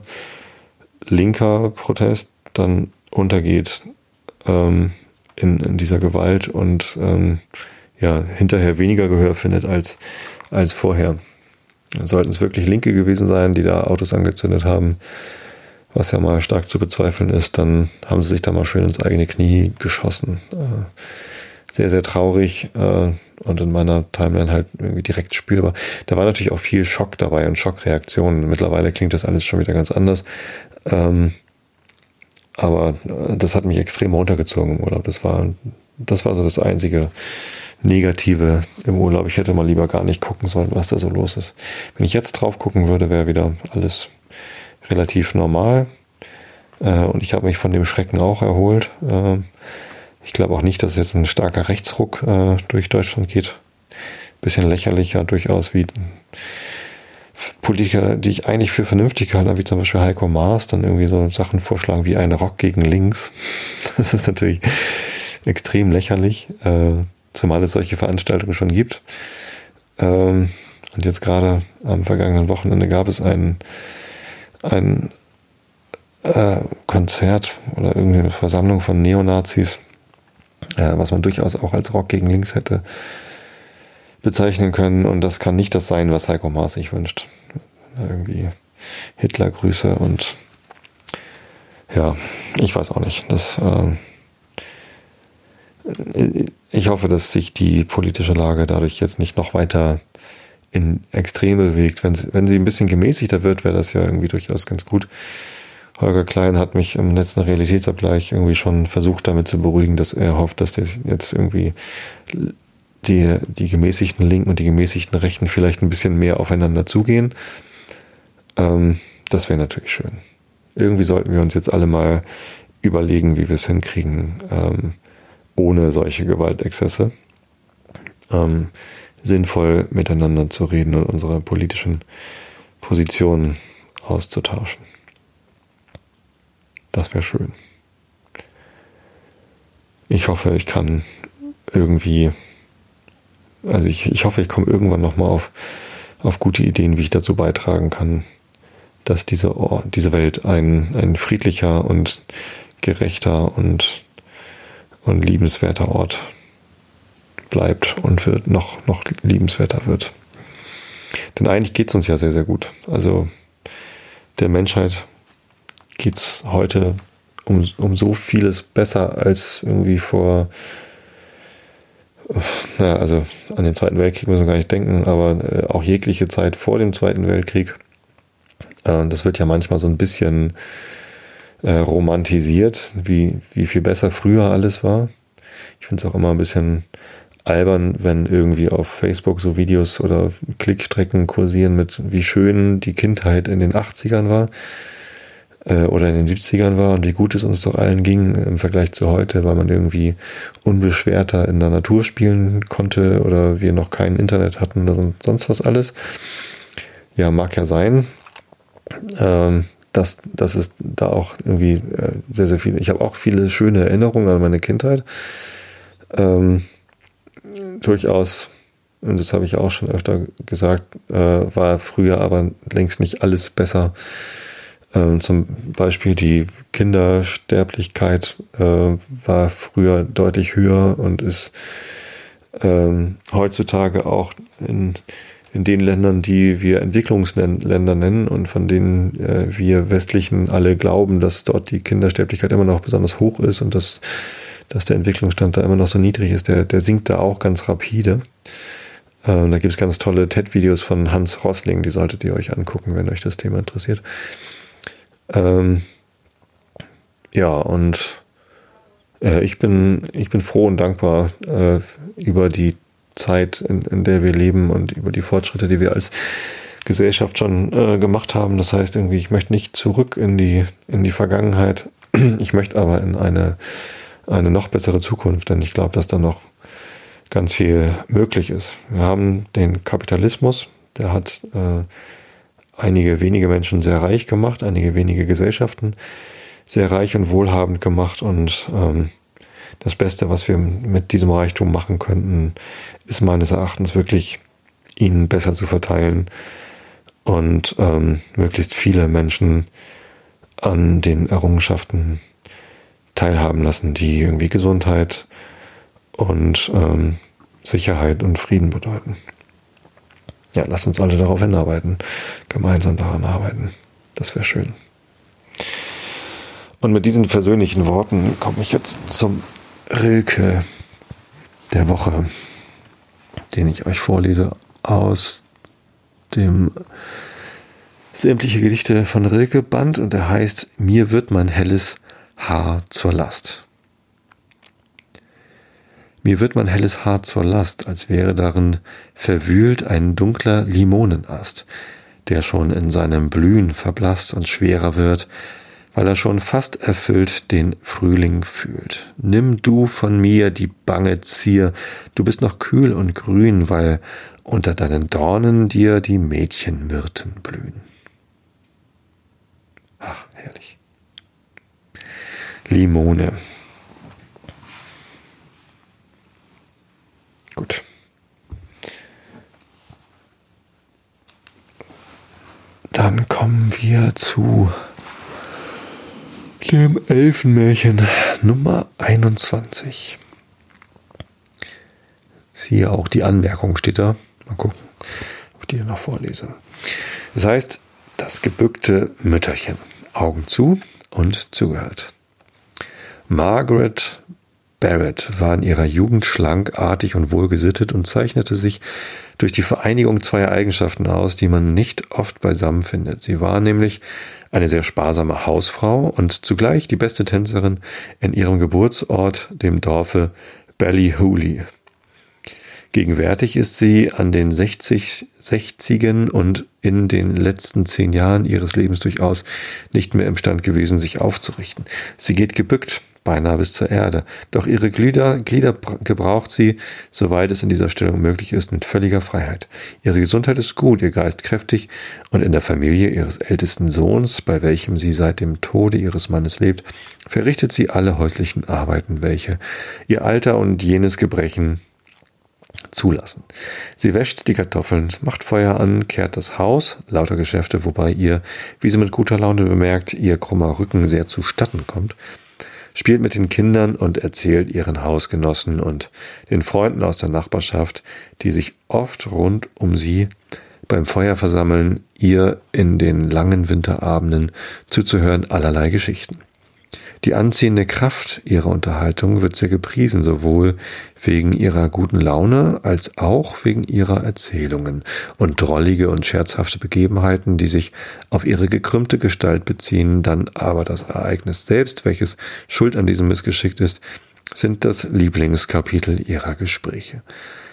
A: linker Protest dann untergeht ähm, in, in dieser Gewalt und ähm, ja, hinterher weniger Gehör findet als, als vorher. Sollten es wirklich Linke gewesen sein, die da Autos angezündet haben, was ja mal stark zu bezweifeln ist, dann haben sie sich da mal schön ins eigene Knie geschossen. Äh, sehr, sehr traurig äh, und in meiner Timeline halt direkt spürbar. Da war natürlich auch viel Schock dabei und Schockreaktionen. Mittlerweile klingt das alles schon wieder ganz anders. Ähm, aber äh, das hat mich extrem runtergezogen im Urlaub. Das war, das war so das einzige Negative im Urlaub. Ich hätte mal lieber gar nicht gucken sollen, was da so los ist. Wenn ich jetzt drauf gucken würde, wäre wieder alles relativ normal. Äh, und ich habe mich von dem Schrecken auch erholt. Äh, ich glaube auch nicht, dass jetzt ein starker Rechtsruck äh, durch Deutschland geht. Bisschen lächerlicher durchaus wie Politiker, die ich eigentlich für vernünftig halte, wie zum Beispiel Heiko Maas, dann irgendwie so Sachen vorschlagen wie ein Rock gegen links. Das ist natürlich extrem lächerlich, äh, zumal es solche Veranstaltungen schon gibt. Ähm, und jetzt gerade am vergangenen Wochenende gab es ein, ein äh, Konzert oder irgendeine Versammlung von Neonazis, was man durchaus auch als Rock gegen links hätte bezeichnen können. Und das kann nicht das sein, was Heiko Maas sich wünscht. Irgendwie Hitlergrüße und ja, ich weiß auch nicht. Das, äh, ich hoffe, dass sich die politische Lage dadurch jetzt nicht noch weiter in Extreme bewegt. Wenn sie, wenn sie ein bisschen gemäßigter wird, wäre das ja irgendwie durchaus ganz gut. Holger Klein hat mich im letzten Realitätsabgleich irgendwie schon versucht, damit zu beruhigen, dass er hofft, dass das jetzt irgendwie die, die gemäßigten Linken und die gemäßigten Rechten vielleicht ein bisschen mehr aufeinander zugehen. Ähm, das wäre natürlich schön. Irgendwie sollten wir uns jetzt alle mal überlegen, wie wir es hinkriegen, ähm, ohne solche Gewaltexzesse ähm, sinnvoll miteinander zu reden und unsere politischen Positionen auszutauschen. Das wäre schön. Ich hoffe, ich kann irgendwie, also ich, ich hoffe, ich komme irgendwann nochmal auf, auf gute Ideen, wie ich dazu beitragen kann, dass diese, diese Welt ein, ein friedlicher und gerechter und, und liebenswerter Ort bleibt und wird noch, noch liebenswerter wird. Denn eigentlich geht es uns ja sehr, sehr gut. Also der Menschheit geht es heute um, um so vieles besser als irgendwie vor, naja, also an den Zweiten Weltkrieg müssen wir gar nicht denken, aber äh, auch jegliche Zeit vor dem Zweiten Weltkrieg. Äh, das wird ja manchmal so ein bisschen äh, romantisiert, wie, wie viel besser früher alles war. Ich finde es auch immer ein bisschen albern, wenn irgendwie auf Facebook so Videos oder Klickstrecken kursieren mit, wie schön die Kindheit in den 80ern war äh, oder in den 70ern war und wie gut es uns doch allen ging im Vergleich zu heute, weil man irgendwie unbeschwerter in der Natur spielen konnte oder wir noch kein Internet hatten oder sonst was alles. Ja, mag ja sein. Ähm, dass, dass es da auch irgendwie äh, sehr, sehr viele, ich habe auch viele schöne Erinnerungen an meine Kindheit. Ähm, durchaus, und das habe ich auch schon öfter gesagt, äh, war früher aber längst nicht alles besser ähm, zum Beispiel die Kindersterblichkeit äh, war früher deutlich höher und ist ähm, heutzutage auch in, in den Ländern, die wir Entwicklungsländer nennen und von denen äh, wir Westlichen alle glauben, dass dort die Kindersterblichkeit immer noch besonders hoch ist und dass, dass der Entwicklungsstand da immer noch so niedrig ist, der, der sinkt da auch ganz rapide. Ähm, da gibt es ganz tolle TED-Videos von Hans Rossling, die solltet ihr euch angucken, wenn euch das Thema interessiert. Ähm, ja, und äh, ich, bin, ich bin froh und dankbar äh, über die Zeit, in, in der wir leben und über die Fortschritte, die wir als Gesellschaft schon äh, gemacht haben. Das heißt irgendwie, ich möchte nicht zurück in die, in die Vergangenheit. Ich möchte aber in eine, eine noch bessere Zukunft, denn ich glaube, dass da noch ganz viel möglich ist. Wir haben den Kapitalismus, der hat äh, einige wenige Menschen sehr reich gemacht, einige wenige Gesellschaften sehr reich und wohlhabend gemacht und ähm, Das Beste, was wir mit diesem Reichtum machen könnten, ist meines Erachtens wirklich, ihn besser zu verteilen und ähm, möglichst viele Menschen an den Errungenschaften teilhaben lassen, die irgendwie Gesundheit und ähm, Sicherheit und Frieden bedeuten. Ja, lasst uns alle darauf hinarbeiten, gemeinsam daran arbeiten. Das wäre schön. Und mit diesen versöhnlichen Worten komme ich jetzt zum Rilke der Woche, den ich euch vorlese aus dem sämtliche Gedichte von Rilke Band und der heißt Mir wird mein helles Haar zur Last. Mir wird mein helles Haar zur Last, als wäre darin verwühlt ein dunkler Limonenast, der schon in seinem Blühen verblasst und schwerer wird, weil er schon fast erfüllt den Frühling fühlt. Nimm du von mir die bange Zier, du bist noch kühl und grün, weil unter deinen Dornen dir die Mädchenmyrten blühen. Ach, herrlich. Limone. Gut. Dann kommen wir zu dem Elfenmärchen Nummer 21. Siehe auch die Anmerkung steht da. Mal gucken, ob ich die noch vorlese. Das heißt, das gebückte Mütterchen. Augen zu und zugehört. Margaret Barrett war in ihrer Jugend schlank, artig und wohlgesittet und zeichnete sich durch die Vereinigung zweier Eigenschaften aus, die man nicht oft beisammen findet. Sie war nämlich eine sehr sparsame Hausfrau und zugleich die beste Tänzerin in ihrem Geburtsort, dem Dorfe Ballyhooly. Gegenwärtig ist sie an den 60, 60 und in den letzten zehn Jahren ihres Lebens durchaus nicht mehr imstand gewesen, sich aufzurichten. Sie geht gebückt, beinahe bis zur Erde. Doch ihre Glieder, Glieder gebraucht sie, soweit es in dieser Stellung möglich ist, mit völliger Freiheit. Ihre Gesundheit ist gut, ihr Geist kräftig und in der Familie ihres ältesten Sohns, bei welchem sie seit dem Tode ihres Mannes lebt, verrichtet sie alle häuslichen Arbeiten, welche ihr Alter und jenes Gebrechen zulassen. Sie wäscht die Kartoffeln, macht Feuer an, kehrt das Haus, lauter Geschäfte, wobei ihr, wie sie mit guter Laune bemerkt, ihr krummer Rücken sehr zustatten kommt, spielt mit den Kindern und erzählt ihren Hausgenossen und den Freunden aus der Nachbarschaft, die sich oft rund um sie beim Feuer versammeln, ihr in den langen Winterabenden zuzuhören allerlei Geschichten. Die anziehende Kraft ihrer Unterhaltung wird sehr gepriesen, sowohl wegen ihrer guten Laune als auch wegen ihrer Erzählungen und drollige und scherzhafte Begebenheiten, die sich auf ihre gekrümmte Gestalt beziehen, dann aber das Ereignis selbst, welches schuld an diesem Missgeschick ist, sind das Lieblingskapitel ihrer Gespräche.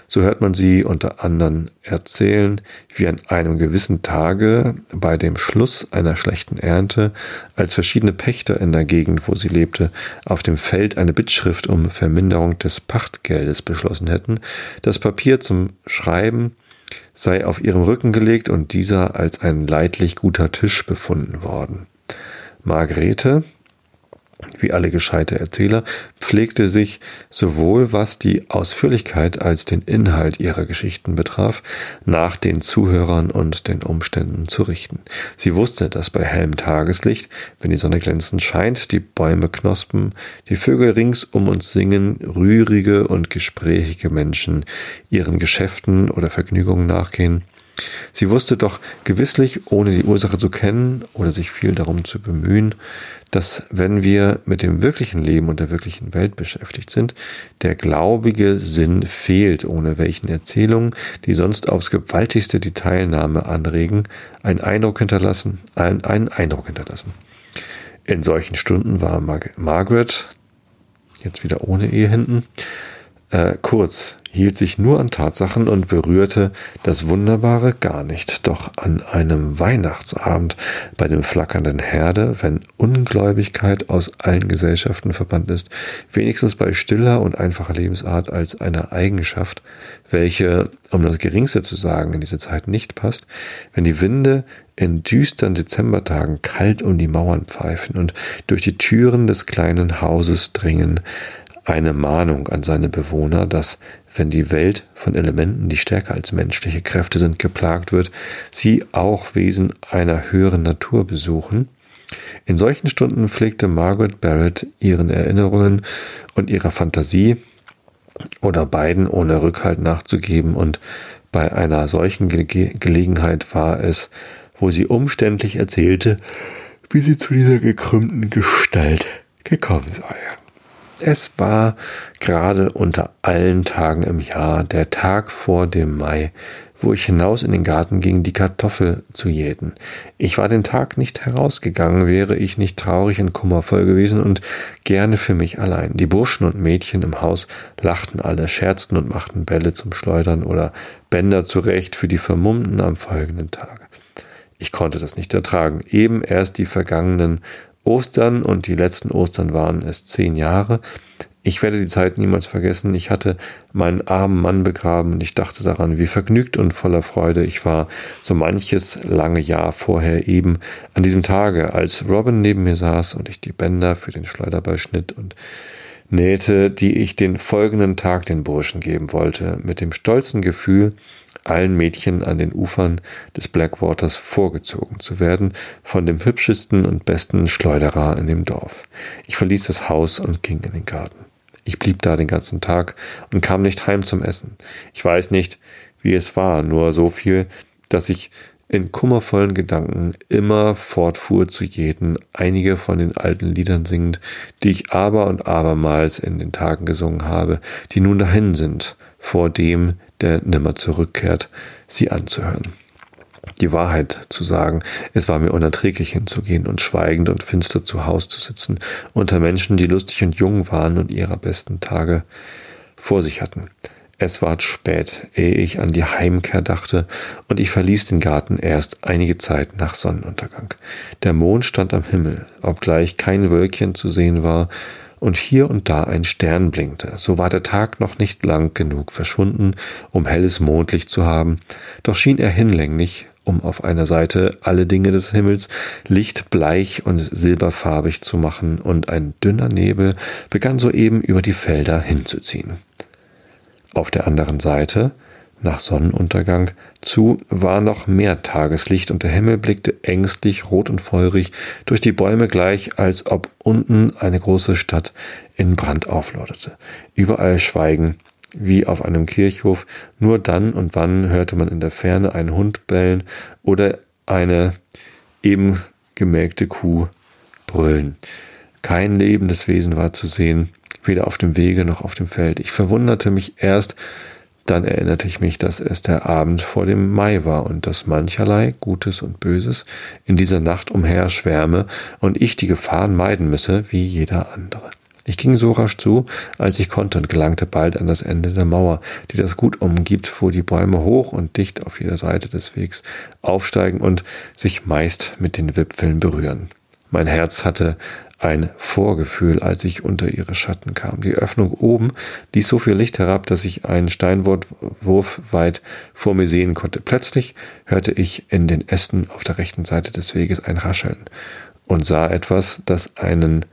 A: So hört man sie unter anderem erzählen, wie an einem gewissen Tage bei dem Schluss einer schlechten Ernte, als verschiedene Pächter in der Gegend, wo sie lebte, auf dem Feld eine Bittschrift um Verminderung des Pachtgeldes beschlossen hätten, das Papier zum Schreiben sei auf ihrem Rücken gelegt und dieser als ein leidlich guter Tisch befunden worden. Margrete, wie alle gescheite Erzähler, pflegte sich sowohl was die Ausführlichkeit als den Inhalt ihrer Geschichten betraf, nach den Zuhörern und den Umständen zu richten. Sie wusste, dass bei hellem Tageslicht, wenn die Sonne glänzend scheint, die Bäume knospen, die Vögel rings um uns singen, rührige und gesprächige Menschen ihren Geschäften oder Vergnügungen nachgehen, Sie wusste doch gewisslich, ohne die Ursache zu kennen oder sich viel darum zu bemühen, dass wenn wir mit dem wirklichen Leben und der wirklichen Welt beschäftigt sind, der glaubige Sinn fehlt, ohne welchen Erzählungen, die sonst aufs gewaltigste die Teilnahme anregen, einen Eindruck hinterlassen, einen, einen Eindruck hinterlassen. In solchen Stunden war Mar Margaret, jetzt wieder ohne Ehe hinten, äh, kurz, hielt sich nur an Tatsachen und berührte das Wunderbare gar nicht. Doch an einem Weihnachtsabend bei dem flackernden Herde, wenn Ungläubigkeit aus allen Gesellschaften verbannt ist, wenigstens bei stiller und einfacher Lebensart als eine Eigenschaft, welche, um das Geringste zu sagen, in diese Zeit nicht passt, wenn die Winde in düsteren Dezembertagen kalt um die Mauern pfeifen und durch die Türen des kleinen Hauses dringen, eine Mahnung an seine Bewohner, dass, wenn die Welt von Elementen, die stärker als menschliche Kräfte sind, geplagt wird, sie auch Wesen einer höheren Natur besuchen. In solchen Stunden pflegte Margaret Barrett ihren Erinnerungen und ihrer Fantasie oder beiden ohne Rückhalt nachzugeben und bei einer solchen Ge Gelegenheit war es, wo sie umständlich erzählte, wie sie zu dieser gekrümmten Gestalt gekommen sei. Es war gerade unter allen Tagen im Jahr der Tag vor dem Mai, wo ich hinaus in den Garten ging, die Kartoffel zu jäten. Ich war den Tag nicht herausgegangen, wäre ich nicht traurig und kummervoll gewesen und gerne für mich allein. Die Burschen und Mädchen im Haus lachten alle, scherzten und machten Bälle zum Schleudern oder Bänder zurecht für die Vermummten am folgenden Tage. Ich konnte das nicht ertragen. Eben erst die vergangenen Ostern und die letzten Ostern waren es zehn Jahre. Ich werde die Zeit niemals vergessen. Ich hatte meinen armen Mann begraben und ich dachte daran, wie vergnügt und voller Freude ich war, so manches lange Jahr vorher eben an diesem Tage, als Robin neben mir saß und ich die Bänder für den Schleuderball schnitt und nähte, die ich den folgenden Tag den Burschen geben wollte, mit dem stolzen Gefühl, allen Mädchen an den Ufern des Blackwaters vorgezogen zu werden von dem hübschesten und besten Schleuderer in dem Dorf. Ich verließ das Haus und ging in den Garten. Ich blieb da den ganzen Tag und kam nicht heim zum Essen. Ich weiß nicht, wie es war, nur so viel, dass ich in kummervollen Gedanken immer fortfuhr zu jeden, einige von den alten Liedern singend, die ich aber und abermals in den Tagen gesungen habe, die nun dahin sind, vor dem, der nimmer zurückkehrt, sie anzuhören. Die Wahrheit zu sagen, es war mir unerträglich hinzugehen und schweigend und finster zu Haus zu sitzen, unter Menschen, die lustig und jung waren und ihrer besten Tage vor sich hatten. Es ward spät, ehe ich an die Heimkehr dachte, und ich verließ den Garten erst einige Zeit nach Sonnenuntergang. Der Mond stand am Himmel, obgleich kein Wölkchen zu sehen war, und hier und da ein Stern blinkte. So war der Tag noch nicht lang genug verschwunden, um helles Mondlicht zu haben, doch schien er hinlänglich, um auf einer Seite alle Dinge des Himmels lichtbleich und silberfarbig zu machen, und ein dünner Nebel begann soeben über die Felder hinzuziehen. Auf der anderen Seite nach Sonnenuntergang zu war noch mehr Tageslicht und der Himmel blickte ängstlich rot und feurig durch die Bäume gleich, als ob unten eine große Stadt in Brand aufloderte. Überall Schweigen, wie auf einem Kirchhof, nur dann und wann hörte man in der Ferne einen Hund bellen oder eine eben gemelkte Kuh brüllen. Kein lebendes Wesen war zu sehen, weder auf dem Wege noch auf dem Feld. Ich verwunderte mich erst, dann erinnerte ich mich, dass es der Abend vor dem Mai war und dass mancherlei Gutes und Böses in dieser Nacht umher schwärme und ich die Gefahren meiden müsse, wie jeder andere. Ich ging so rasch zu, als ich konnte und gelangte bald an das Ende der Mauer, die das Gut umgibt, wo die Bäume hoch und dicht auf jeder Seite des Wegs aufsteigen und sich meist mit den Wipfeln berühren. Mein Herz hatte ein Vorgefühl, als ich unter ihre Schatten kam. Die Öffnung oben ließ so viel Licht herab, dass ich einen Steinwurf weit vor mir sehen konnte. Plötzlich hörte ich in den Ästen auf der rechten Seite des Weges ein Rascheln und sah etwas, das einen,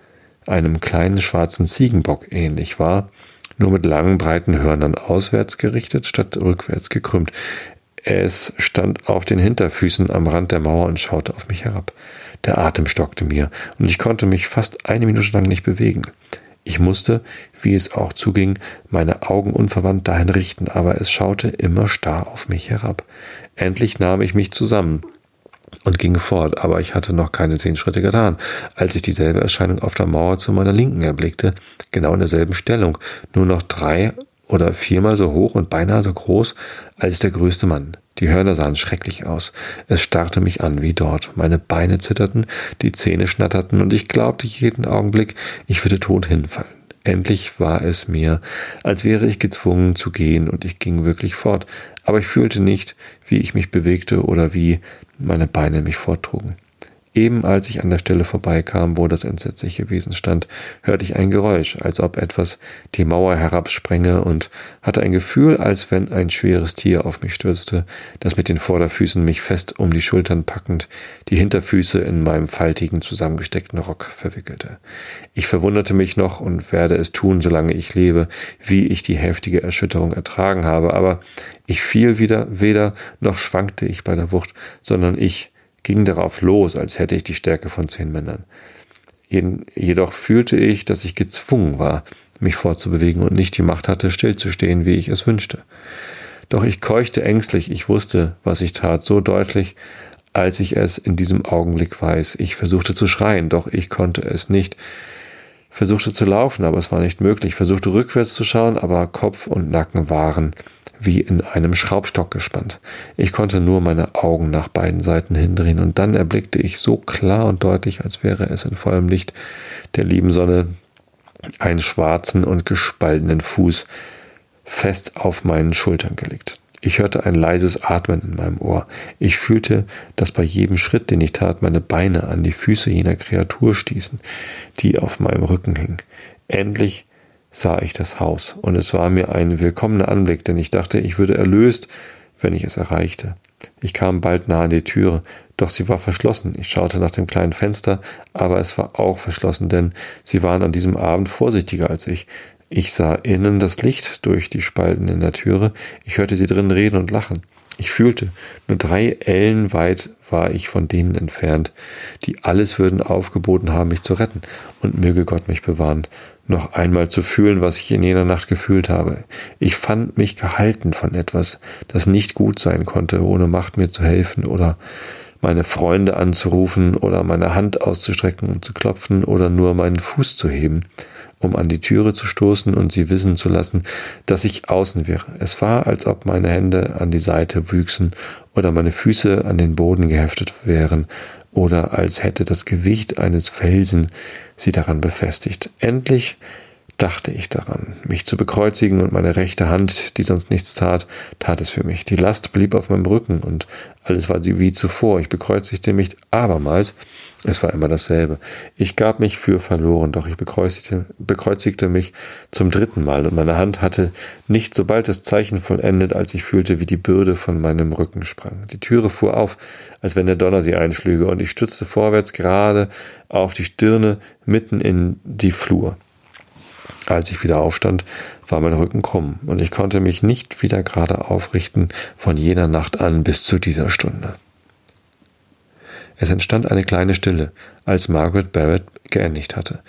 A: einem kleinen schwarzen Ziegenbock ähnlich war, nur mit langen, breiten Hörnern auswärts gerichtet, statt rückwärts gekrümmt. Es stand auf den Hinterfüßen am Rand der Mauer und schaute auf mich herab. Der Atem stockte mir und ich konnte mich fast eine Minute lang nicht bewegen. Ich musste, wie es auch zuging, meine Augen unverwandt dahin richten, aber es schaute immer starr auf mich herab. Endlich nahm ich mich zusammen und ging fort, aber ich hatte noch keine zehn Schritte getan, als ich dieselbe Erscheinung auf der Mauer zu meiner Linken erblickte, genau in derselben Stellung, nur noch drei oder viermal so hoch und beinahe so groß als der größte Mann. Die Hörner sahen schrecklich aus. Es starrte mich an wie dort. Meine Beine zitterten, die Zähne schnatterten und ich glaubte jeden Augenblick, ich würde tot hinfallen. Endlich war es mir, als wäre ich gezwungen zu gehen und ich ging wirklich fort, aber ich fühlte nicht, wie ich mich bewegte oder wie meine Beine mich forttrugen. Eben als ich an der Stelle vorbeikam, wo das entsetzliche Wesen stand, hörte ich ein Geräusch, als ob etwas die Mauer herabsprenge und hatte ein Gefühl, als wenn ein schweres Tier auf mich stürzte, das mit den Vorderfüßen mich fest um die Schultern packend, die Hinterfüße in meinem faltigen, zusammengesteckten Rock verwickelte. Ich verwunderte mich noch und werde es tun, solange ich lebe, wie ich die heftige Erschütterung ertragen habe, aber ich fiel wieder, weder noch schwankte ich bei der Wucht, sondern ich ging darauf los, als hätte ich die Stärke von zehn Männern. Jedoch fühlte ich, dass ich gezwungen war, mich fortzubewegen und nicht die Macht hatte, stillzustehen, wie ich es wünschte. Doch ich keuchte ängstlich, ich wusste, was ich tat, so deutlich, als ich es in diesem Augenblick weiß. Ich versuchte zu schreien, doch ich konnte es nicht. Versuchte zu laufen, aber es war nicht möglich. Versuchte rückwärts zu schauen, aber Kopf und Nacken waren wie in einem Schraubstock gespannt. Ich konnte nur meine Augen nach beiden Seiten hindrehen und dann erblickte ich so klar und deutlich, als wäre es in vollem Licht der lieben Sonne, einen schwarzen und gespaltenen Fuß fest auf meinen Schultern gelegt. Ich hörte ein leises Atmen in meinem Ohr. Ich fühlte, dass bei jedem Schritt, den ich tat, meine Beine an die Füße jener Kreatur stießen, die auf meinem Rücken hing. Endlich sah ich das Haus, und es war mir ein willkommener Anblick, denn ich dachte, ich würde erlöst, wenn ich es erreichte. Ich kam bald nah an die Türe, doch sie war verschlossen. Ich schaute nach dem kleinen Fenster, aber es war auch verschlossen, denn sie waren an diesem Abend vorsichtiger als ich. Ich sah innen das Licht durch die Spalten in der Türe, ich hörte sie drin reden und lachen. Ich fühlte, nur drei Ellen weit war ich von denen entfernt, die alles würden aufgeboten haben, mich zu retten, und möge Gott mich bewahren, noch einmal zu fühlen, was ich in jener Nacht gefühlt habe. Ich fand mich gehalten von etwas, das nicht gut sein konnte, ohne Macht mir zu helfen oder meine Freunde anzurufen oder meine Hand auszustrecken und zu klopfen oder nur meinen Fuß zu heben um an die Türe zu stoßen und sie wissen zu lassen, dass ich außen wäre. Es war, als ob meine Hände an die Seite wüchsen oder meine Füße an den Boden geheftet wären oder als hätte das Gewicht eines Felsen sie daran befestigt. Endlich dachte ich daran, mich zu bekreuzigen, und meine rechte Hand, die sonst nichts tat, tat es für mich. Die Last blieb auf meinem Rücken, und alles war wie zuvor. Ich bekreuzigte mich abermals. Es war immer dasselbe. Ich gab mich für verloren, doch ich bekreuzigte, bekreuzigte mich zum dritten Mal, und meine Hand hatte nicht sobald das Zeichen vollendet, als ich fühlte, wie die Bürde von meinem Rücken sprang. Die Türe fuhr auf, als wenn der Donner sie einschlüge, und ich stützte vorwärts gerade auf die Stirne mitten in die Flur. Als ich wieder aufstand, war mein Rücken krumm und ich konnte mich nicht wieder gerade aufrichten von jener Nacht an bis zu dieser Stunde. Es entstand eine kleine Stille, als Margaret Barrett geendigt hatte.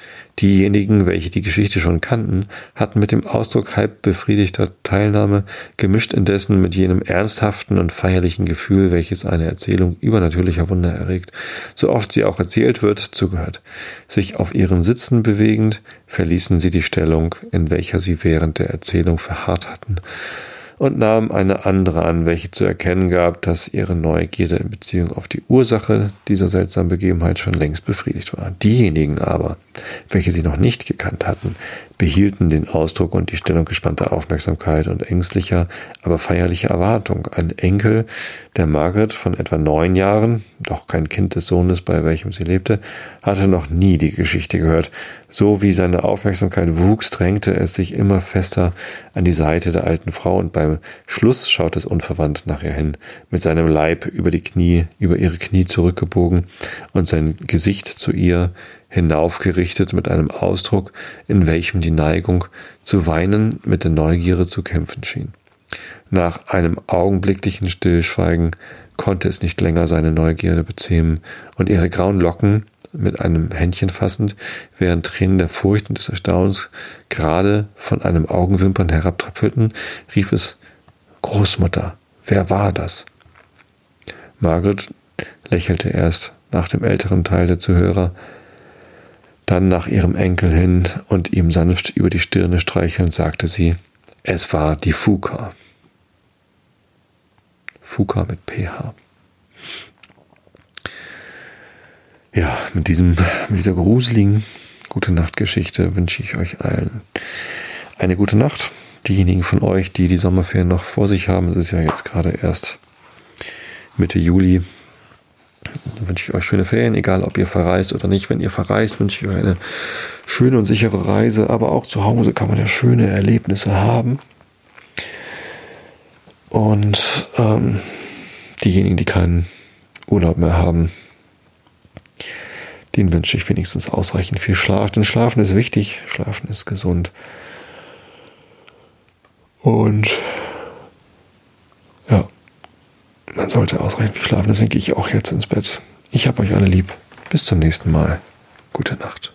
A: Diejenigen, welche die Geschichte schon kannten, hatten mit dem Ausdruck halb befriedigter Teilnahme, gemischt indessen mit jenem ernsthaften und feierlichen Gefühl, welches eine Erzählung übernatürlicher Wunder erregt, so oft sie auch erzählt wird, zugehört. Sich auf ihren Sitzen bewegend, verließen sie die Stellung, in welcher sie während der Erzählung verharrt hatten, und nahm eine andere an, welche zu erkennen gab, dass ihre Neugierde in Beziehung auf die Ursache dieser seltsamen Begebenheit schon längst befriedigt war. Diejenigen aber, welche sie noch nicht gekannt hatten, behielten den Ausdruck und die Stellung gespannter Aufmerksamkeit und ängstlicher, aber feierlicher Erwartung. Ein Enkel der Margaret von etwa neun Jahren, doch kein Kind des Sohnes, bei welchem sie lebte, hatte noch nie die Geschichte gehört. So wie seine Aufmerksamkeit wuchs, drängte es sich immer fester an die Seite der alten Frau und beim Schluss schaute es unverwandt nach ihr hin, mit seinem Leib über die Knie, über ihre Knie zurückgebogen und sein Gesicht zu ihr hinaufgerichtet mit einem Ausdruck, in welchem die Neigung zu weinen mit der Neugierde zu kämpfen schien. Nach einem augenblicklichen Stillschweigen konnte es nicht länger seine Neugierde bezähmen, und ihre grauen Locken mit einem Händchen fassend, während Tränen der Furcht und des Erstaunens gerade von einem Augenwimpern herabtröpfelten, rief es Großmutter, wer war das? Margaret lächelte erst nach dem älteren Teil der Zuhörer, dann nach ihrem Enkel hin und ihm sanft über die Stirne streichelnd sagte sie, es war die Fuka. Fuka mit PH. Ja, mit diesem, mit dieser gruseligen gute Nachtgeschichte wünsche ich euch allen eine gute Nacht. Diejenigen von euch, die die Sommerferien noch vor sich haben, es ist ja jetzt gerade erst Mitte Juli, Dann wünsche ich euch schöne Ferien, egal ob ihr verreist oder nicht. Wenn ihr verreist, wünsche ich euch eine schöne und sichere Reise. Aber auch zu Hause kann man ja schöne Erlebnisse haben. Und ähm, diejenigen, die keinen Urlaub mehr haben, den wünsche ich wenigstens ausreichend viel Schlaf. Denn Schlafen ist wichtig, Schlafen ist gesund. Und man sollte ausreichend viel schlafen. Deswegen gehe ich auch jetzt ins Bett. Ich habe euch alle lieb. Bis zum nächsten Mal. Gute Nacht.